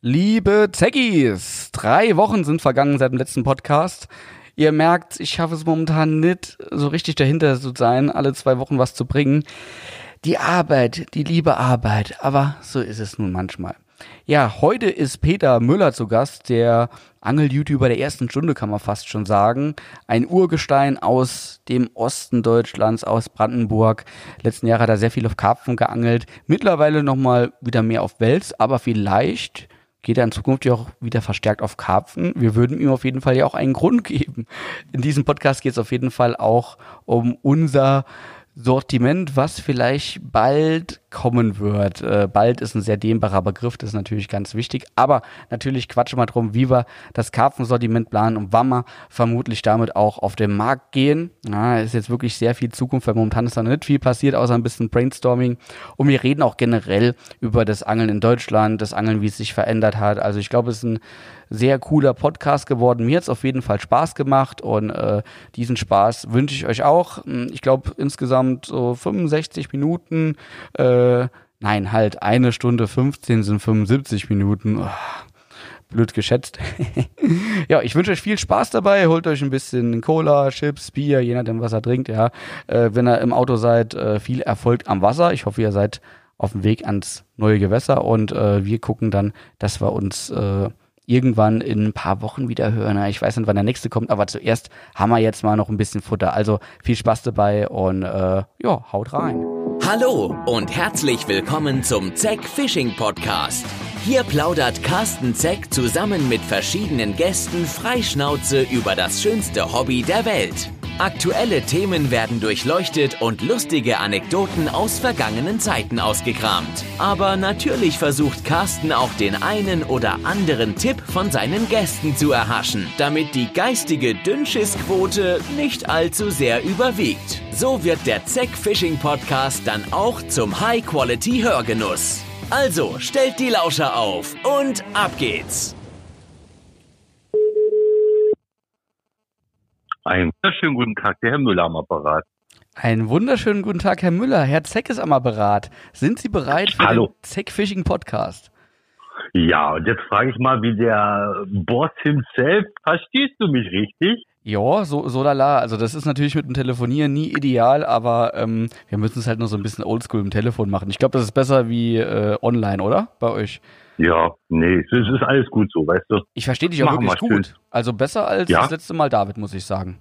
Liebe Zeggis, drei Wochen sind vergangen seit dem letzten Podcast. Ihr merkt, ich schaffe es momentan nicht, so richtig dahinter zu sein, alle zwei Wochen was zu bringen. Die Arbeit, die liebe Arbeit, aber so ist es nun manchmal. Ja, heute ist Peter Müller zu Gast, der Angel-YouTuber der ersten Stunde, kann man fast schon sagen. Ein Urgestein aus dem Osten Deutschlands, aus Brandenburg. Letzten Jahre hat er sehr viel auf Karpfen geangelt. Mittlerweile nochmal wieder mehr auf Wels, aber vielleicht geht er in Zukunft ja auch wieder verstärkt auf Karpfen. Wir würden ihm auf jeden Fall ja auch einen Grund geben. In diesem Podcast geht es auf jeden Fall auch um unser Sortiment, was vielleicht bald kommen wird. Äh, bald ist ein sehr dehnbarer Begriff, das ist natürlich ganz wichtig. Aber natürlich quatschen wir drum, wie wir das Karpfensortiment planen und wann wir vermutlich damit auch auf den Markt gehen. Ja, ist jetzt wirklich sehr viel Zukunft, weil momentan ist da nicht viel passiert, außer ein bisschen Brainstorming. Und wir reden auch generell über das Angeln in Deutschland, das Angeln, wie es sich verändert hat. Also ich glaube, es ist ein sehr cooler Podcast geworden. Mir hat es auf jeden Fall Spaß gemacht und äh, diesen Spaß wünsche ich euch auch. Ich glaube insgesamt so 65 Minuten. Äh, nein, halt eine Stunde 15 sind 75 Minuten. Oh, blöd geschätzt. ja, ich wünsche euch viel Spaß dabei. Holt euch ein bisschen Cola, Chips, Bier, je nachdem, was er trinkt. Ja, äh, wenn ihr im Auto seid, äh, viel Erfolg am Wasser. Ich hoffe, ihr seid auf dem Weg ans neue Gewässer und äh, wir gucken dann, dass wir uns äh, irgendwann in ein paar Wochen wieder hören. Ich weiß nicht, wann der nächste kommt, aber zuerst haben wir jetzt mal noch ein bisschen Futter. Also viel Spaß dabei und äh, ja, haut rein. Hallo und herzlich willkommen zum Zeck Fishing Podcast. Hier plaudert Carsten Zeck zusammen mit verschiedenen Gästen freischnauze über das schönste Hobby der Welt. Aktuelle Themen werden durchleuchtet und lustige Anekdoten aus vergangenen Zeiten ausgekramt. Aber natürlich versucht Carsten auch den einen oder anderen Tipp von seinen Gästen zu erhaschen, damit die geistige Dünnschissquote nicht allzu sehr überwiegt. So wird der Zeck Fishing Podcast dann auch zum High-Quality-Hörgenuss. Also stellt die Lauscher auf und ab geht's! Einen wunderschönen guten Tag, der Herr Müller am Apparat. Einen wunderschönen guten Tag, Herr Müller. Herr Zeck ist am Apparat. Sind Sie bereit für Hallo. den Zeck Fishing Podcast? Ja, und jetzt frage ich mal, wie der Boss himself, verstehst du mich richtig? Ja, so, so lala. Also das ist natürlich mit dem Telefonieren nie ideal, aber ähm, wir müssen es halt nur so ein bisschen oldschool im Telefon machen. Ich glaube, das ist besser wie äh, online, oder? Bei euch. Ja, nee, es ist alles gut so, weißt du. Ich verstehe dich auch Machen wirklich wir gut. schön. Also besser als Ja? das letzte Mal David, muss ich sagen.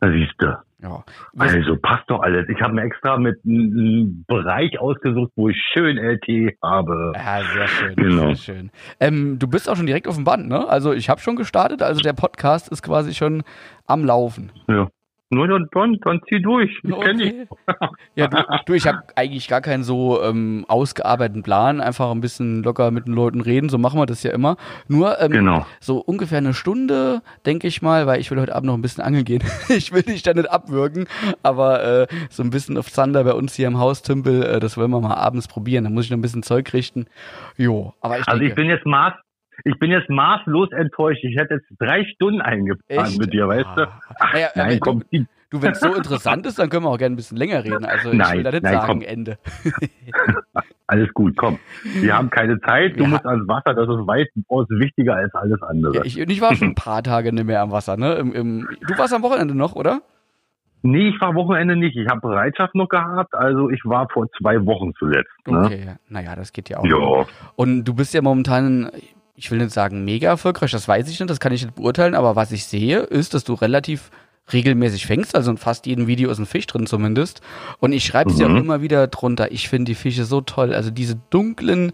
Da siehst du. Ja. Also passt doch alles. Ich habe mir extra mit einem Bereich ausgesucht, wo ich schön LT habe. Ja, sehr schön, Genau. sehr schön. Ähm, du bist auch schon direkt auf dem Band, ne? Also ich habe schon gestartet, also der Podcast ist quasi schon am Laufen. Ja. Nur dann, dann, dann zieh durch. Ich kenn dich. Okay. Ja, du, du ich habe eigentlich gar keinen so ähm, ausgearbeiteten Plan, einfach ein bisschen locker mit den Leuten reden, so machen wir das ja immer. Nur ähm, Genau. so ungefähr eine Stunde, denke ich mal, weil ich will heute Abend noch ein bisschen angeln gehen. ich will dich da nicht abwürgen, aber äh, so ein bisschen auf Zander bei uns hier im Haustümpel, äh, das wollen wir mal abends probieren. Da muss ich noch ein bisschen Zeug richten. Jo, aber ich Also denke, ich bin jetzt maß, ich bin jetzt maßlos enttäuscht. Ich hätte jetzt drei Stunden eingeplant Echt? mit dir, weißt du? Ah. Naja, aber Nein, komm, du, du wenn es so interessant ist, dann können wir auch gerne ein bisschen länger reden. Also ich Nein, will da nicht nein, sagen, komm. Ende. alles gut, komm. Wir haben keine Zeit, du Ja. musst ans Wasser, das ist weitaus wichtiger als alles andere. Ja, ich, ich war schon ein paar Tage nicht mehr am Wasser, ne? Im, im, du warst am Wochenende noch, oder? nee, ich war Wochenende nicht. Ich habe Bereitschaft noch gehabt, also ich war vor zwei Wochen zuletzt. Ne? Okay, naja, das geht ja auch. Ja, Und du bist ja momentan, ich will nicht sagen mega erfolgreich, das weiß ich nicht, das kann ich nicht beurteilen, aber was ich sehe, ist, dass du relativ regelmäßig fängst, also in fast jedem Video ist ein Fisch drin zumindest. Und ich schreibe es ja auch Mhm. immer wieder drunter, ich finde die Fische so toll, also diese dunklen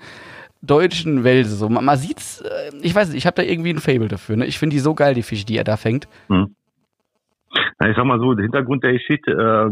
deutschen Wälse, so. Man, man sieht's, äh, ich weiß nicht, ich habe da irgendwie ein Fable dafür, ne? Ich finde die so geil, die Fische, die er da fängt. Na, ich sag mal so, der Hintergrund der Geschichte, äh,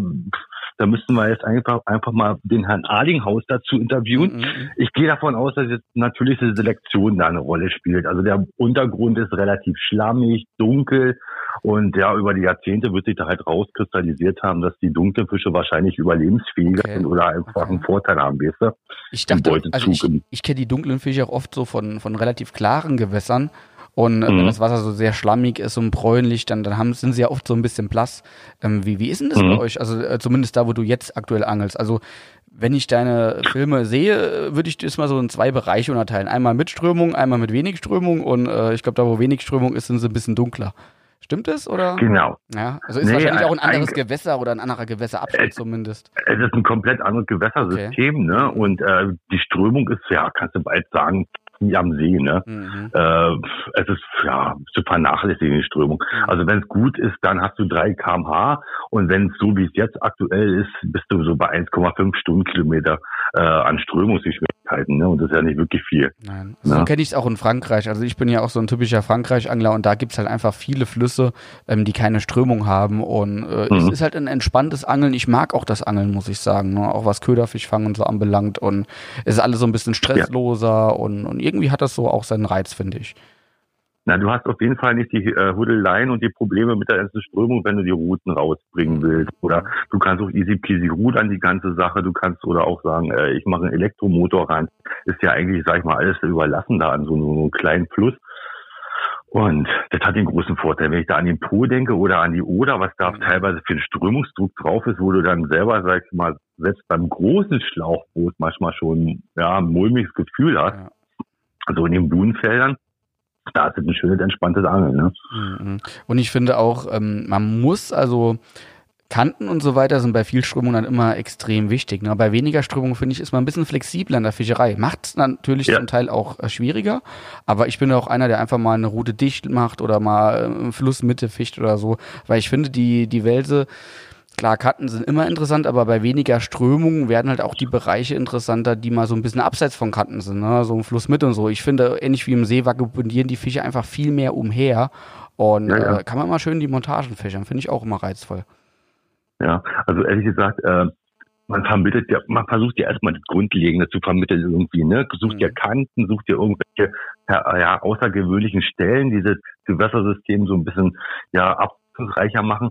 da müssten wir jetzt einfach, einfach mal den Herrn Adinghaus dazu interviewen. Mhm. Ich gehe davon aus, dass jetzt natürlich die Selektion da eine Rolle spielt. Also der Untergrund ist relativ schlammig, dunkel und ja, über die Jahrzehnte wird sich da halt rauskristallisiert haben, dass die dunklen Fische wahrscheinlich überlebensfähiger Okay. sind oder einfach Okay. einen Vorteil haben, weißt du? Ich dachte, also ich, ich kenne die dunklen Fische auch oft so von, von relativ klaren Gewässern. Und äh, mhm. wenn das Wasser so sehr schlammig ist und bräunlich, dann, dann haben, sind sie ja oft so ein bisschen blass. Ähm, wie, wie ist denn das mhm. bei euch? Also äh, zumindest da, wo du jetzt aktuell angelst. Also wenn ich deine Filme sehe, würde ich das mal so in zwei Bereiche unterteilen. Einmal mit Strömung, einmal mit wenig Strömung und äh, ich glaube, da wo wenig Strömung ist, sind sie ein bisschen dunkler. Stimmt das oder? Genau. Ja, also ist nee, wahrscheinlich auch ein anderes ein, Gewässer oder ein anderer Gewässerabschnitt zumindest. Es ist ein komplett anderes Gewässersystem, okay. ne? Und äh, die Strömung ist ja, kannst du bald sagen, wie am See, ne? Mhm. Äh, es ist ja zu vernachlässigen die Strömung. Mhm. Also wenn es gut ist, dann hast du 3 kmh und wenn es so wie es jetzt aktuell ist, bist du so bei 1,5 Stundenkilometer äh, an Strömungsgeschwindigkeiten, ne? Und das ist ja nicht wirklich viel. Nein. So ne? kenne ich es auch in Frankreich. Also ich bin ja auch so ein typischer Frankreich-Angler und da gibt es halt einfach viele Flüsse, ähm, die keine Strömung haben. Und äh, mhm. es ist halt ein entspanntes Angeln. Ich mag auch das Angeln, muss ich sagen. Ne? Auch was Köderfischfang und so anbelangt. Und es ist alles so ein bisschen stressloser ja. und, und irgendwie hat das so auch seinen Reiz, finde ich. Na, du hast auf jeden Fall nicht die äh, Huddeleien und die Probleme mit der ersten Strömung, wenn du die Routen rausbringen willst. Oder du kannst auch easy peasy rudern die ganze Sache. Du kannst oder auch sagen, äh, ich mache einen Elektromotor rein. Ist ja eigentlich, sag ich mal, alles überlassen da an so, so einem kleinen Fluss. Und das hat den großen Vorteil, wenn ich da an den Po denke oder an die Oder, was da teilweise für ein Strömungsdruck drauf ist, wo du dann selber, sag ich mal, selbst beim großen Schlauchboot manchmal schon ja, ein mulmiges Gefühl hast. Ja also in den Buhnfeldern, da ist es ein schönes, entspanntes Angeln. Ne? Mhm. Und ich finde auch, ähm, man muss also Kanten und so weiter sind bei viel Strömung dann immer extrem wichtig. Ne? Bei weniger Strömung, finde ich, ist man ein bisschen flexibler in der Fischerei. Macht es natürlich ja. zum Teil auch äh, schwieriger, aber ich bin auch einer, der einfach mal eine Route dicht macht oder mal äh, Flussmitte fischt oder so, weil ich finde, die, die Welse, Klar, Karten sind immer interessant, aber bei weniger Strömung werden halt auch die Bereiche interessanter, die mal so ein bisschen abseits von Kanten sind, ne? so ein Fluss mit und so. Ich finde, ähnlich wie im See vagabundieren die Fische einfach viel mehr umher und ja, ja. Äh, kann man mal schön die Montagen fischern, finde ich auch immer reizvoll. Ja, also ehrlich gesagt, äh, man vermittelt ja, man versucht ja erstmal das Grundlegende zu vermitteln irgendwie, ne? Sucht mhm. ja Kanten, sucht ja irgendwelche ja, ja, außergewöhnlichen Stellen, dieses Gewässersystem so ein bisschen ja abwechslungsreicher machen.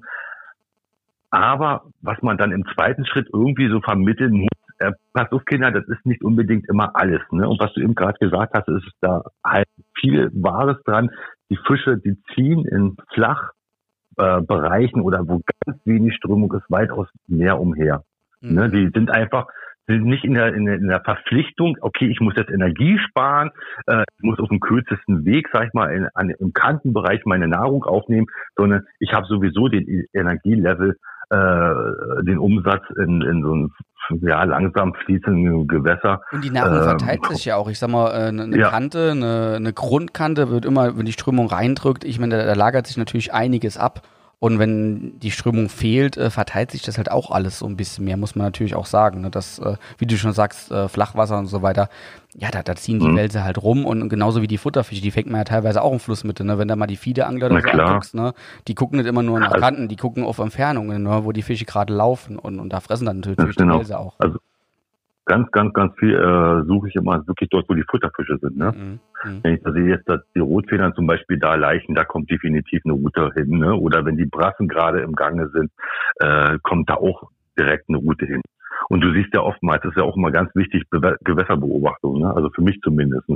Aber was man dann im zweiten Schritt irgendwie so vermitteln muss, äh, pass auf Kinder, das ist nicht unbedingt immer alles. Ne? Und was du eben gerade gesagt hast, ist da halt viel Wahres dran. Die Fische, die ziehen in Flachbereichen äh, oder wo ganz wenig Strömung ist, weitaus mehr umher. Mhm. Ne? Die sind einfach sind nicht in der, in der, in der Verpflichtung, okay, ich muss jetzt Energie sparen, äh, ich muss auf dem kürzesten Weg, sag ich mal, in, an, im Kantenbereich meine Nahrung aufnehmen, sondern ich habe sowieso den Energielevel äh, den Umsatz in, in so ein ja, langsam fließenden Gewässer. Und die Nahrung verteilt ähm, sich ja auch. Ich sag mal, eine, eine ja. Kante, eine, eine Grundkante wird immer, wenn die Strömung reindrückt, ich meine, da, da lagert sich natürlich einiges ab. Und wenn die Strömung fehlt, äh, verteilt sich das halt auch alles so ein bisschen mehr, muss man natürlich auch sagen. Ne? Das, äh, wie du schon sagst, äh, Flachwasser und so weiter, ja, da, da ziehen die mhm. Wälse halt rum und genauso wie die Futterfische, die fängt man ja teilweise auch im Flussmitte, ne? Wenn da mal die Fiederangler oder so anguckst, ne? Die gucken nicht immer nur nach also Kanten, die gucken auf Entfernungen, ne? wo die Fische gerade laufen und, und da fressen dann natürlich genau. die Wälse auch. Also ganz, ganz, ganz viel äh, suche ich immer wirklich dort, wo die Futterfische sind. Ne? Mhm. mhm. Wenn ich da sehe jetzt, dass die Rotfedern zum Beispiel da leichen, da kommt definitiv eine Route hin. Ne? Oder wenn die Brassen gerade im Gange sind, äh, kommt da auch direkt eine Route hin. Und du siehst ja oftmals, das ist ja auch immer ganz wichtig, Be Gewässerbeobachtung, ne? also für mich zumindest.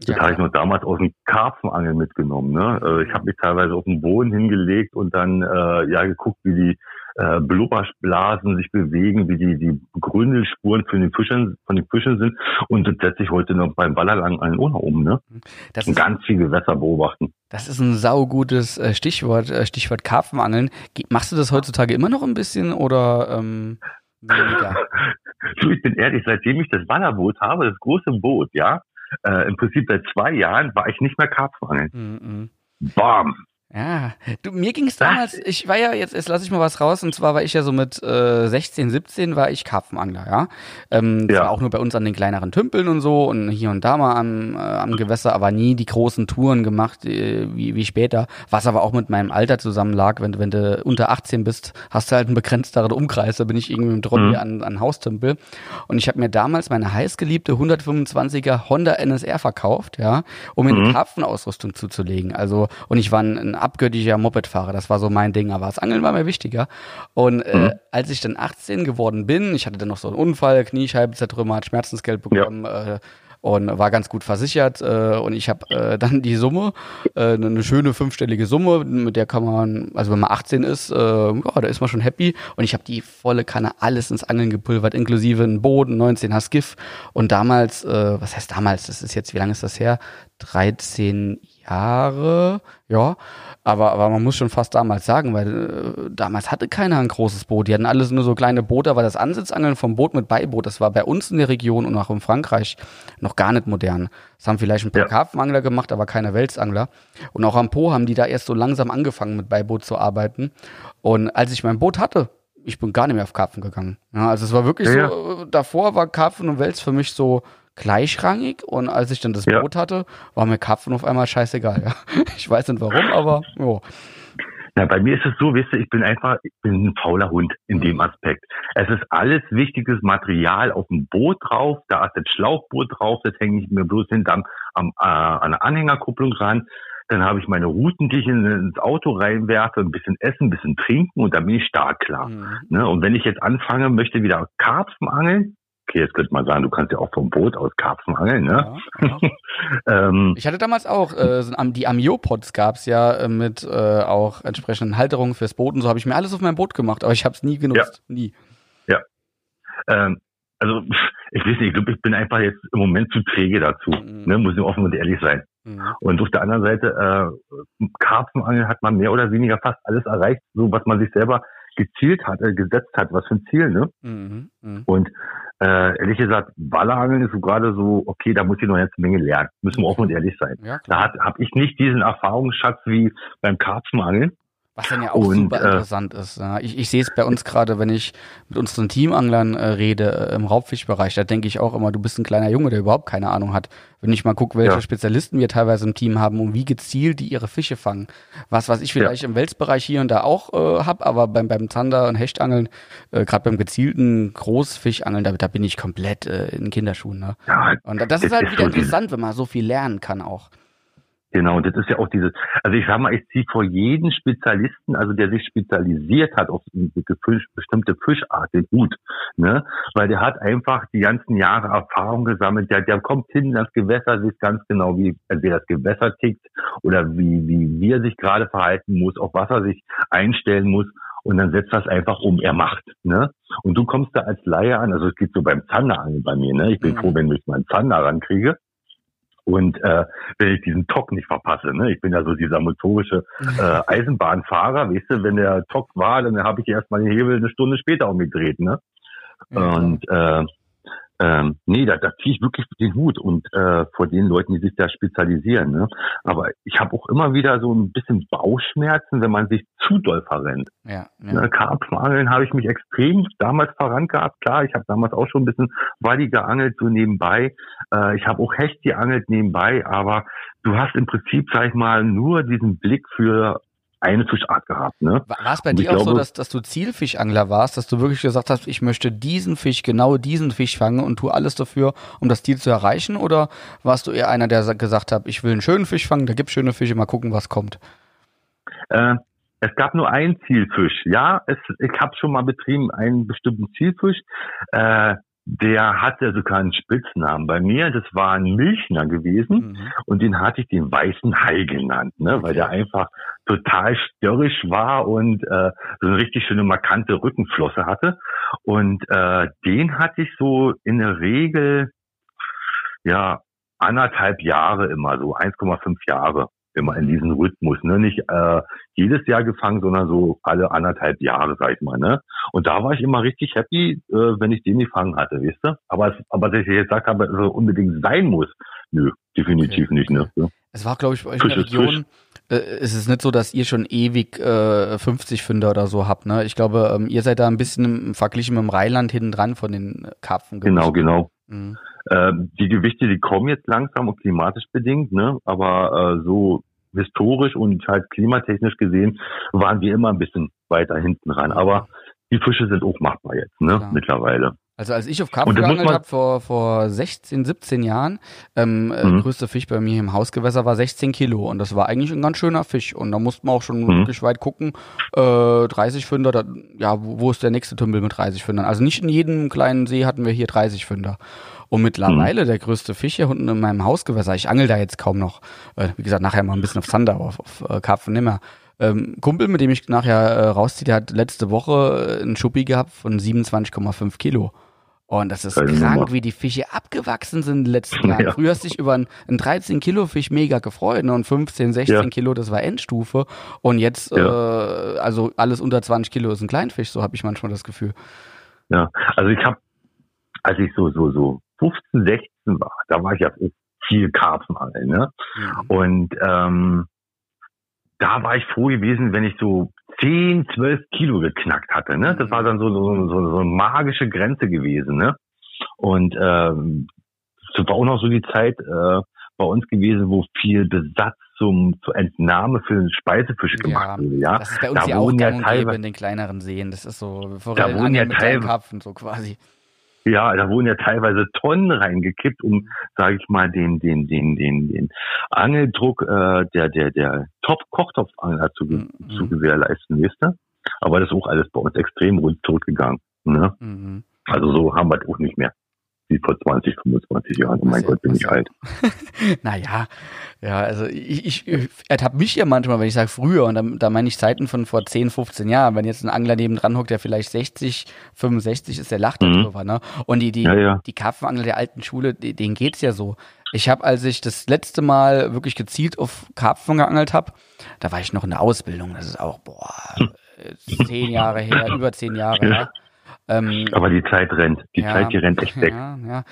Das ja. habe ich noch damals aus dem Karpfenangeln mitgenommen. Ne? Äh, ich habe mich teilweise auf den Boden hingelegt und dann äh, ja geguckt, wie die äh, Blubberblasen sich bewegen, wie die, die Gründelspuren von den Fischen, von den Fischen sind. Und das setze ich heute noch beim Ballerlang einen Ohne um, ne? Das und ist, ganz viel Gewässer beobachten. Das ist ein saugutes äh, Stichwort, äh, Stichwort Karpfenangeln. Machst du das heutzutage immer noch ein bisschen oder ähm, weniger? du, ich bin ehrlich, seitdem ich das Ballerboot habe, das große Boot, ja, äh, im Prinzip seit zwei Jahren war ich nicht mehr Karpfenangeln. Mm -mm. Bam! Ja, du, mir ging es damals, ich war ja, jetzt, jetzt lasse ich mal was raus, und zwar war ich ja so mit äh, 16, 17 war ich Karpfenangler, ja. Ähm, ja. war auch nur bei uns an den kleineren Tümpeln und so und hier und da mal am, äh, am Gewässer, aber nie die großen Touren gemacht, äh, wie, wie später, was aber auch mit meinem Alter zusammen lag. Wenn, wenn du unter 18 bist, hast du halt einen begrenzteren Umkreis, da bin ich irgendwie im Trolley mhm. an, an Haustümpel. Und ich habe mir damals meine heißgeliebte 125er Honda NSR verkauft, ja, um mir mhm. eine Karpfenausrüstung zuzulegen. Also, und ich war ein abgöttischer Mopedfahrer. Das war so mein Ding. Aber das Angeln war mir wichtiger. Und äh, mhm. als ich dann 18 geworden bin, ich hatte dann noch so einen Unfall, Kniescheibe zertrümmert, Schmerzensgeld bekommen, ja. äh, und war ganz gut versichert äh, und ich habe äh, dann die Summe, äh, eine schöne fünfstellige Summe, mit der kann man, also wenn man 18 ist, äh, ja, da ist man schon happy und ich habe die volle Kanne alles ins Angeln gepulvert, inklusive ein Boden, 19 Skiff und damals, äh, was heißt damals, das ist jetzt, wie lange ist das her? 13 Jahre, ja, aber, aber man muss schon fast damals sagen, weil äh, damals hatte keiner ein großes Boot. Die hatten alles nur so kleine Boote, aber das Ansitzangeln vom Boot mit Beiboot, das war bei uns in der Region und auch in Frankreich noch gar nicht modern. Das haben vielleicht ein paar ja. Karpfenangler gemacht, aber keine Welsangler. Und auch am Po haben die da erst so langsam angefangen mit Beiboot zu arbeiten. Und als ich mein Boot hatte, ich bin gar nicht mehr auf Karpfen gegangen. Ja, also es war wirklich ja, so, davor war Karpfen und Wels für mich so gleichrangig und als ich dann das ja. Boot hatte, war mir Karpfen auf einmal scheißegal. Ja. Ich weiß nicht warum, aber jo. Na, bei mir ist es so, wisst ihr, ich bin einfach, ich bin ein fauler Hund in dem Aspekt. Es ist alles wichtiges Material auf dem Boot drauf, da ist das Schlauchboot drauf, das hänge ich mir bloß hinterm am, äh, an der Anhängerkupplung ran. Dann habe ich meine Routen, die ich ins Auto reinwerfe, ein bisschen essen, ein bisschen trinken und dann bin ich stark klar. Mhm. Ne? Und wenn ich jetzt anfange, möchte wieder Karpfen angeln, okay, jetzt könnte man sagen, du kannst ja auch vom Boot aus Karpfen angeln, ne? Ja, ja. ähm, ich hatte damals auch, äh, die Amiopods gab's ja äh, mit äh, auch entsprechenden Halterungen fürs Boot und so habe ich mir alles auf meinem Boot gemacht, aber ich habe es nie genutzt, ja. nie. Ja. Ähm, also ich weiß nicht, ich glaube, ich bin einfach jetzt im Moment zu träge dazu, mhm. ne? muss ich offen und ehrlich sein. Mhm. Und auf der anderen Seite, äh, Karpfenangeln hat man mehr oder weniger fast alles erreicht, so was man sich selber gezielt hat, äh, gesetzt hat, was für ein Ziel, ne? Mhm, mh. Und äh, ehrlich gesagt, Wallerangeln ist so gerade so, okay, da muss ich noch eine Menge lernen. Müssen wir offen und ehrlich sein. Ja, da habe ich nicht diesen Erfahrungsschatz wie beim Karpfenangeln. Was dann ja auch und, super äh, interessant ist. Ja. Ich, ich sehe es bei uns gerade, wenn ich mit unseren Teamanglern äh, rede äh, im Raubfischbereich, da denke ich auch immer, du bist ein kleiner Junge, der überhaupt keine Ahnung hat. Wenn ich mal gucke, welche ja. Spezialisten wir teilweise im Team haben und wie gezielt die ihre Fische fangen. Was, was ich vielleicht ja. im Welsbereich hier und da auch äh, habe, aber beim, beim Zander- und Hechtangeln, äh, gerade beim gezielten Großfischangeln, da, da bin ich komplett äh, in Kinderschuhen. Ne? Ja, und das ist halt wieder interessant, wenn man so viel lernen kann auch. Genau, und das ist ja auch dieses, also ich sag mal, ich ziehe vor jeden Spezialisten, also der sich spezialisiert hat auf bestimmte Fischart, den Hut, ne? Weil der hat einfach die ganzen Jahre Erfahrung gesammelt, der, der kommt hin in das Gewässer, sieht ganz genau, wie, wie das Gewässer tickt oder wie, wie, wie er sich gerade verhalten muss, auf was er sich einstellen muss und dann setzt das einfach um, er macht, ne? Und du kommst da als Laie an, also es geht so beim Zanderangeln bei mir, ne? Ich bin mhm. froh, wenn ich meinen Zander rankriege. Und äh, wenn ich diesen Tock nicht verpasse, ne? ich bin ja so dieser motorische äh, Eisenbahnfahrer, weißt du, wenn der Tock war, dann habe ich erstmal den Hebel eine Stunde später umgedreht, ne? Ja. Und äh, ähm, nee, da, da ziehe ich wirklich den Hut und äh, vor den Leuten, die sich da spezialisieren. Ne? Aber ich habe auch immer wieder so ein bisschen Bauchschmerzen, wenn man sich zu doll verrennt. Ja, ja. Ne, Karpfenangeln habe ich mich extrem damals verrannt gehabt. Klar, ich habe damals auch schon ein bisschen Waddy geangelt, so nebenbei. Äh, ich habe auch Hecht geangelt nebenbei, aber du hast im Prinzip, sag ich mal, nur diesen Blick für eine Fischart gehabt. Ne? War es bei dir auch glaube, so, dass, dass du Zielfischangler warst, dass du wirklich gesagt hast, ich möchte diesen Fisch, genau diesen Fisch fangen und tu alles dafür, um das Ziel zu erreichen? Oder warst du eher einer, der gesagt hat, ich will einen schönen Fisch fangen, da gibt schöne Fische, mal gucken, was kommt? Äh, es gab nur einen Zielfisch. Ja, es, ich habe schon mal betrieben einen bestimmten Zielfisch. Äh, der hatte sogar einen Spitznamen bei mir. Das war ein Milchner gewesen mhm. und den hatte ich den weißen Hai genannt, ne? weil der einfach total störrisch war und äh, so eine richtig schöne markante Rückenflosse hatte. Und äh, den hatte ich so in der Regel ja anderthalb Jahre immer so, 1,5 Jahre immer in diesem Rhythmus, ne? Nicht äh, jedes Jahr gefangen, sondern so alle anderthalb Jahre, sag ich mal, ne? Und da war ich immer richtig happy, äh, wenn ich den gefangen hatte, weißt du? Aber, es, aber dass ich jetzt gesagt habe, so unbedingt sein muss, nö, definitiv okay. nicht, ne? Ja. Es war, glaube ich, bei euch in der Region, äh, es ist nicht so, dass ihr schon ewig äh, 50 Fünder oder so habt, ne? Ich glaube, ähm, ihr seid da ein bisschen im, verglichen mit dem Rheinland hinten dran von den Karpfen. Genau, genau. Mhm. Ähm, die Gewichte, die kommen jetzt langsam und klimatisch bedingt, ne? Aber äh, so historisch und halt klimatechnisch gesehen waren wir immer ein bisschen weiter hinten ran. Aber die Fische sind auch machbar jetzt, ne? Klar. Mittlerweile. Also als ich auf Karpfen geangelt habe vor, vor 16, 17 Jahren, ähm, äh, mhm. größte Fisch bei mir im Hausgewässer war 16 Kilo und das war eigentlich ein ganz schöner Fisch und da musste man auch schon mhm. wirklich weit gucken, äh, 30 Fünder, da, ja, wo, wo ist der nächste Tümpel mit 30 Fündern? Also nicht in jedem kleinen See hatten wir hier 30 Fünder. Und mittlerweile mhm. der größte Fisch hier unten in meinem Hausgewässer, ich angel da jetzt kaum noch, äh, wie gesagt, nachher mal ein bisschen auf Zander, aber auf, auf äh, Karpfen nimmer. Ähm, Kumpel, mit dem ich nachher äh, rausziehe, der hat letzte Woche einen Schuppi gehabt von 27,5 Kilo. Und das ist Keine krank, Nummer. wie die Fische abgewachsen sind in den letzten Jahren. Ja. Früher hast du dich über einen, 13 Kilo Fisch mega gefreut ne? und 15, 16 ja. Kilo, das war Endstufe. Und jetzt, ja. äh, also alles unter 20 Kilo ist ein Kleinfisch, so habe ich manchmal das Gefühl. Ja, also ich habe, als ich so, so, so 15, 16 war, da war ich ja viel Karpfenangeln, ne? Mhm. Und ähm, da war ich froh gewesen, wenn ich so 10, 12 Kilo geknackt hatte. Ne? Das war dann so, so, so, so eine magische Grenze gewesen. Ne? Und ähm, das war auch noch so die Zeit äh, bei uns gewesen, wo viel Besatz zum, zur Entnahme für den Speisefisch gemacht wurde. Ja, das ist bei uns da ja auch ja teilweise in den kleineren Seen. Das ist so, bevor da wurden ja teilweise so quasi. Ja, da wurden ja teilweise Tonnen reingekippt, um, sage ich mal, den den den den den Angeldruck äh, der der der Top-Kochtopfangler zu, mhm. zu gewährleisten, wisst ihr? Aber das ist auch alles bei uns extrem rund zurückgegangen. Ne? Mhm. Also so haben wir es auch nicht mehr wie vor 20, 25 Jahren. Oh mein Gott, bin ich alt. naja, ja, also ich, ich ertappe mich ja manchmal, wenn ich sage früher, und da, da meine ich Zeiten von vor 10, 15 Jahren, wenn jetzt ein Angler neben dran hockt, der vielleicht 60, 65 ist, der lacht mhm. darüber, ne? Und die, die, ja, ja. die Karpfenangler der alten Schule, denen geht's ja so. Ich habe, als ich das letzte Mal wirklich gezielt auf Karpfen geangelt habe, da war ich noch in der Ausbildung. Das ist auch, boah, zehn Jahre her, über zehn Jahre her. Ähm, Aber die Zeit rennt. Die ja, Zeit, die rennt echt weg. Ja, ja.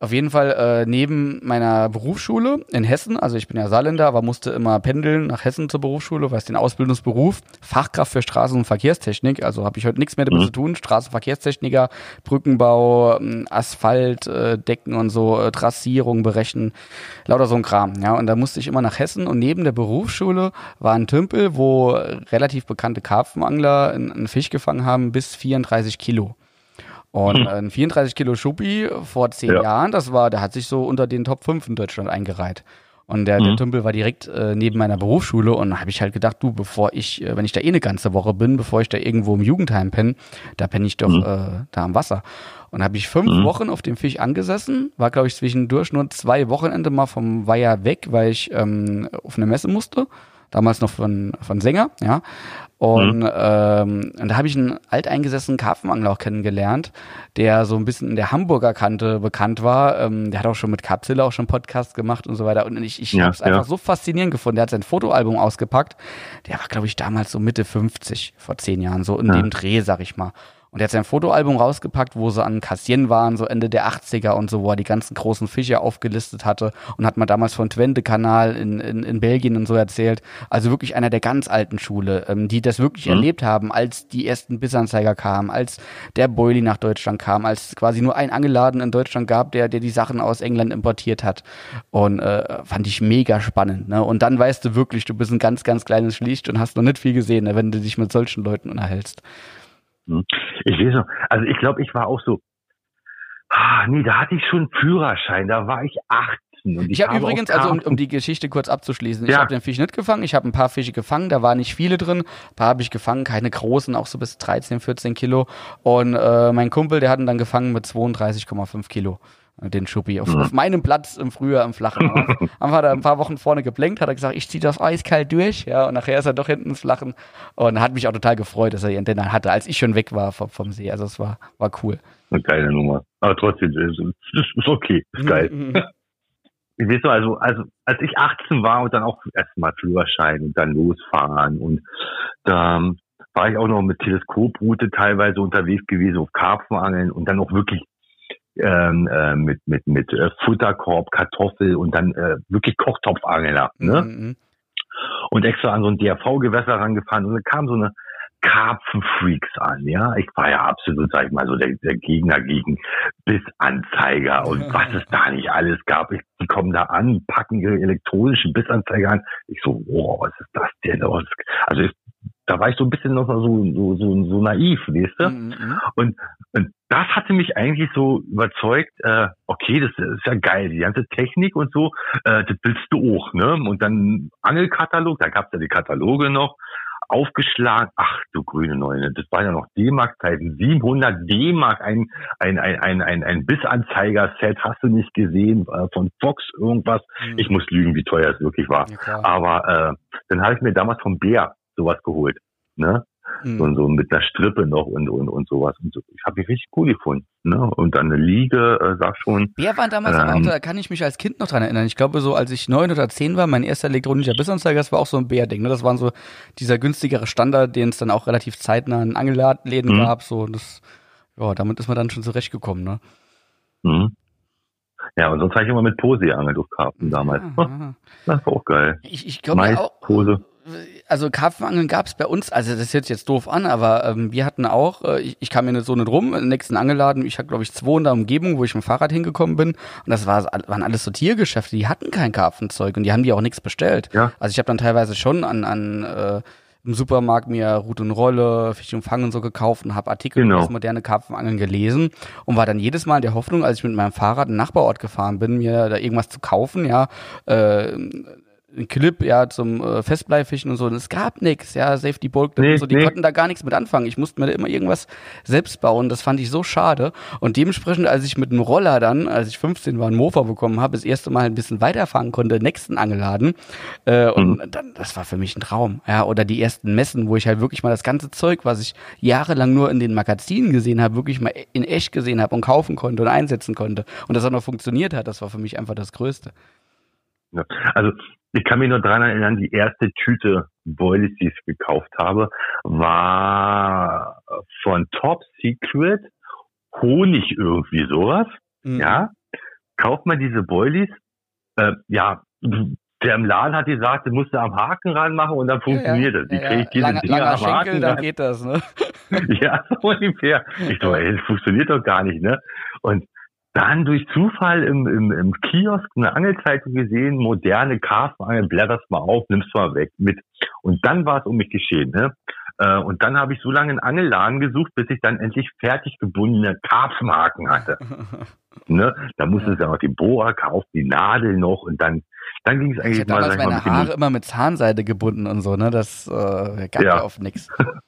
Auf jeden Fall äh, neben meiner Berufsschule in Hessen, also ich bin ja Saarländer, aber musste immer pendeln nach Hessen zur Berufsschule, weil es den Ausbildungsberuf Fachkraft für Straßen- und Verkehrstechnik, also habe ich heute nichts mehr damit mhm. zu tun, Straßenverkehrstechniker, Brückenbau, ähm, Asphalt, äh, Decken und so, äh, Trassierung berechnen, lauter so ein Kram, ja, und da musste ich immer nach Hessen und neben der Berufsschule war ein Tümpel, wo relativ bekannte Karpfenangler einen Fisch gefangen haben bis 34 Kilo. Und hm. ein 34 Kilo Schuppi vor zehn ja. Jahren, das war, der hat sich so unter den Top 5 in Deutschland eingereiht. Und der, mhm. der Tümpel war direkt äh, neben meiner Berufsschule und da habe ich halt gedacht, du, bevor ich, äh, wenn ich da eh eine ganze Woche bin, bevor ich da irgendwo im Jugendheim penne, da penne ich doch mhm. äh, da am Wasser. Und habe ich fünf mhm. Wochen auf dem Fisch angesessen, war, glaube ich, zwischendurch nur zwei Wochenende mal vom Weiher weg, weil ich ähm, auf eine Messe musste damals noch von, von Sänger, ja. Und, mhm. ähm, und da habe ich einen alteingesessenen Karpfenangler auch kennengelernt, der so ein bisschen in der Hamburger Kante bekannt war. Ähm, der hat auch schon mit Capzilla auch schon Podcast gemacht und so weiter. Und ich, ich ja, habe es ja. einfach so faszinierend gefunden. Der hat sein Fotoalbum ausgepackt. Der war, glaube ich, damals so Mitte 50, vor zehn Jahren, so in ja. dem Dreh, sag ich mal. Und er hat sein Fotoalbum rausgepackt, wo sie an Cassien waren, so Ende der 80er und so, wo er die ganzen großen Fische aufgelistet hatte und hat mal damals von Twente-Kanal in, in, in Belgien und so erzählt. Also wirklich einer der ganz alten Schule, ähm, die das wirklich mhm. erlebt haben, als die ersten Bissanzeiger kamen, als der Boilie nach Deutschland kam, als es quasi nur ein Angeladen in Deutschland gab, der, der die Sachen aus England importiert hat. Und äh, fand ich mega spannend. Ne? Und dann weißt du wirklich, du bist ein ganz, ganz kleines Schlicht und hast noch nicht viel gesehen, ne, wenn du dich mit solchen Leuten unterhältst. Hm. Ich weiß noch, also ich glaube, ich war auch so, ah, nee, da hatte ich schon Führerschein, da war ich 18. Und ich, ich habe übrigens, also um, um, die Geschichte kurz abzuschließen, ja. ich habe den Fisch nicht gefangen, ich habe ein paar Fische gefangen, da waren nicht viele drin, ein paar habe ich gefangen, keine großen, auch so bis 13, 14 Kilo. Und äh, mein Kumpel, der hat ihn dann gefangen mit 32,5 Kilo den Schuppi auf, auf, meinem Platz im Frühjahr im Flachen. Haben wir da ein paar Wochen vorne geblenkt, hat er gesagt, ich ziehe das eiskalt durch, ja, und nachher ist er doch hinten ins Flachen und hat mich auch total gefreut, dass er ihren Denner hatte, als ich schon weg war vom, vom See. Also es war, war cool. Eine geile Nummer. Aber trotzdem, ist, ist okay, ist geil. Mhm. ich weiß noch, also, also, als ich 18 war und dann auch erstmal Führerschein und dann losfahren und da war ich auch noch mit Teleskoproute teilweise unterwegs gewesen auf Karpfenangeln und dann auch wirklich ähm, äh, mit mit mit äh, Futterkorb, Kartoffel und dann äh, wirklich Kochtopfangler. Ne? Mhm. Und extra an so ein DRV-Gewässer rangefahren und dann kam so eine Karpfenfreaks an, ja. Ich war ja absolut, sag ich mal, so der, der Gegner gegen Bissanzeiger und was es da nicht alles gab. Ich, die kommen da an, packen ihre elektronischen Bissanzeiger an. Ich so, wow, was ist das denn? Also ich da war ich so ein bisschen noch so, so, so, so naiv, weißt du? Mhm. mhm. Und, und das hatte mich eigentlich so überzeugt, äh, okay, das ist ja geil, die ganze Technik und so, äh, das willst du auch, ne? Und dann Angelkatalog, da gab's ja die Kataloge noch, aufgeschlagen, ach du grüne Neune, das waren ja noch D-Mark-Zeiten, 700 D-Mark, ein, ein, ein, ein, ein, ein Bissanzeiger-Set, hast du nicht gesehen, äh, von Fox irgendwas, mhm. ich muss lügen, wie teuer es wirklich war, ja, aber äh, dann habe ich mir damals vom Bär sowas geholt, ne? Mhm. Und so mit einer Strippe noch und, und, und sowas. Und so. Ich habe mich richtig cool gefunden. Ne? Und dann eine Liege, äh, sag schon. Bär waren damals ähm, auch, da kann ich mich als Kind noch dran erinnern. Ich glaube, so als ich neun oder zehn war, mein erster elektronischer Bissanzeiger, das war auch so ein Bär-Ding. Ne? Das waren so dieser günstigere Standard, den es dann auch relativ zeitnah in Angelläden mhm. gab. So, das, ja, damit ist man dann schon zurechtgekommen. Ne? Mhm. Ja, und sonst habe ich immer mit Pose angelt auf Karten damals. Ja, das war auch geil. Ich, ich glaube auch. Pose also Karpfenangeln gab es bei uns, also das hört sich jetzt doof an, aber ähm, wir hatten auch, äh, ich, ich kam mir so nicht rum, im nächsten Angeladen, ich hatte glaube ich zwei in der Umgebung, wo ich mit dem Fahrrad hingekommen bin und das war, waren alles so Tiergeschäfte, die hatten kein Karpfenzeug und die haben die auch nichts bestellt. Ja. Also ich habe dann teilweise schon an, an äh, im Supermarkt mir Rute und Rolle, Fisch und Fang und so gekauft und habe Artikel genau. über das moderne Karpfenangeln gelesen und war dann jedes Mal in der Hoffnung, als ich mit meinem Fahrrad in den Nachbarort gefahren bin, mir da irgendwas zu kaufen, ja, äh, ein Clip ja zum äh, Festbleifischen und so. Und es gab nichts, ja, Safety Bulk nee, und so, die nee. konnten da gar nichts mit anfangen. Ich musste mir da immer irgendwas selbst bauen. Das fand ich so schade. Und dementsprechend, als ich mit einem Roller dann, als ich 15 war, einen Mofa bekommen habe, das erste Mal ein bisschen weiterfahren konnte, nächsten Angeladen. Äh, und mhm. dann, das war für mich ein Traum. Ja, oder die ersten Messen, wo ich halt wirklich mal das ganze Zeug, was ich jahrelang nur in den Magazinen gesehen habe, wirklich mal in echt gesehen habe und kaufen konnte und einsetzen konnte. Und das auch noch funktioniert hat, das war für mich einfach das Größte. Ja, also ich kann mich nur dran erinnern, die erste Tüte Boilies, die ich gekauft habe, war von Top Secret Honig irgendwie sowas. Mhm. Ja, kauft man diese Boilies. Äh, ja, der im Laden hat gesagt, du musst da am Haken ranmachen und dann funktioniert ja, ja. das. Die kriege ich diese Lange, Dinger am Haken. Schenkel, dann geht das, ne? ja, so ungefähr. Ich so, ey, das funktioniert doch gar nicht, ne? Und dann durch Zufall im, im, im Kiosk eine Angelzeitung gesehen, moderne Karpfenangel, blätterst mal auf, nimmst mal weg mit. Und dann war es um mich geschehen. Ne? Äh, und dann habe ich so lange einen Angelladen gesucht, bis ich dann endlich fertig gebundene Karpfenhaken hatte. ne? Da musste es ja noch die Boa kaufen, die Nadel noch und dann dann ging es eigentlich ich mal. Ich habe meine Haare immer mit Zahnseide gebunden und so, ne? Das äh, gab ja, ja oft nichts.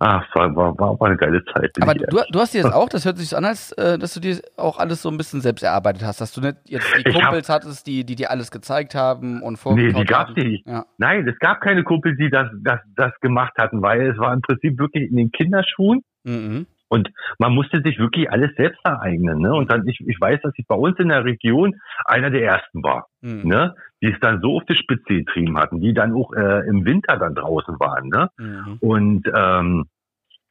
Ah, war, war, war, eine geile Zeit. Aber du, du hast dir das auch, das hört sich so an, als äh, dass du dir auch alles so ein bisschen selbst erarbeitet hast, dass du nicht jetzt die Kumpels hab, hattest, die, die dir alles gezeigt haben und vorgestellt Nee, die gab's nicht. Ja. Nein, es gab keine Kumpels, die das, das, das gemacht hatten, weil es war im Prinzip wirklich in den Kinderschuhen. Mhm. Und man musste sich wirklich alles selbst ereignen. Ne? Und dann, ich, ich weiß, dass ich bei uns in der Region einer der ersten war, mhm. ne? die es dann so auf die Spitze getrieben hatten, die dann auch äh, im Winter dann draußen waren. Ne? Mhm. Und ähm,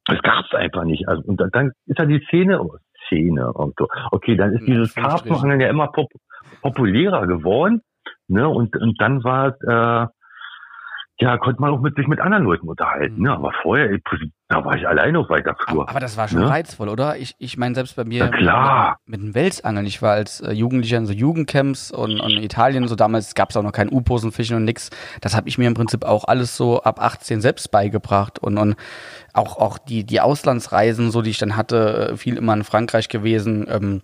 das gab es einfach nicht. Also, und dann ist da die Szene, oh, Szene und so. Okay, dann ist dieses Karpfenangeln ja immer pop populärer geworden. Ne? Und, und dann war äh, ja, konnte man auch mit sich mit anderen Leuten unterhalten. Ne? Aber vorher, da war ich alleine auf weiter Flur. Aber, aber das war schon ne? reizvoll, oder? Ich, ich meine, selbst bei mir Na klar. mit, mit dem Welsangeln, ich war als äh, Jugendlicher in so Jugendcamps und, und in Italien, so damals gab es auch noch kein U-Posenfischen und nix. Das habe ich mir im Prinzip auch alles so ab 18 selbst beigebracht und, und auch, auch die, die Auslandsreisen, so die ich dann hatte, äh, viel immer in Frankreich gewesen. Ähm,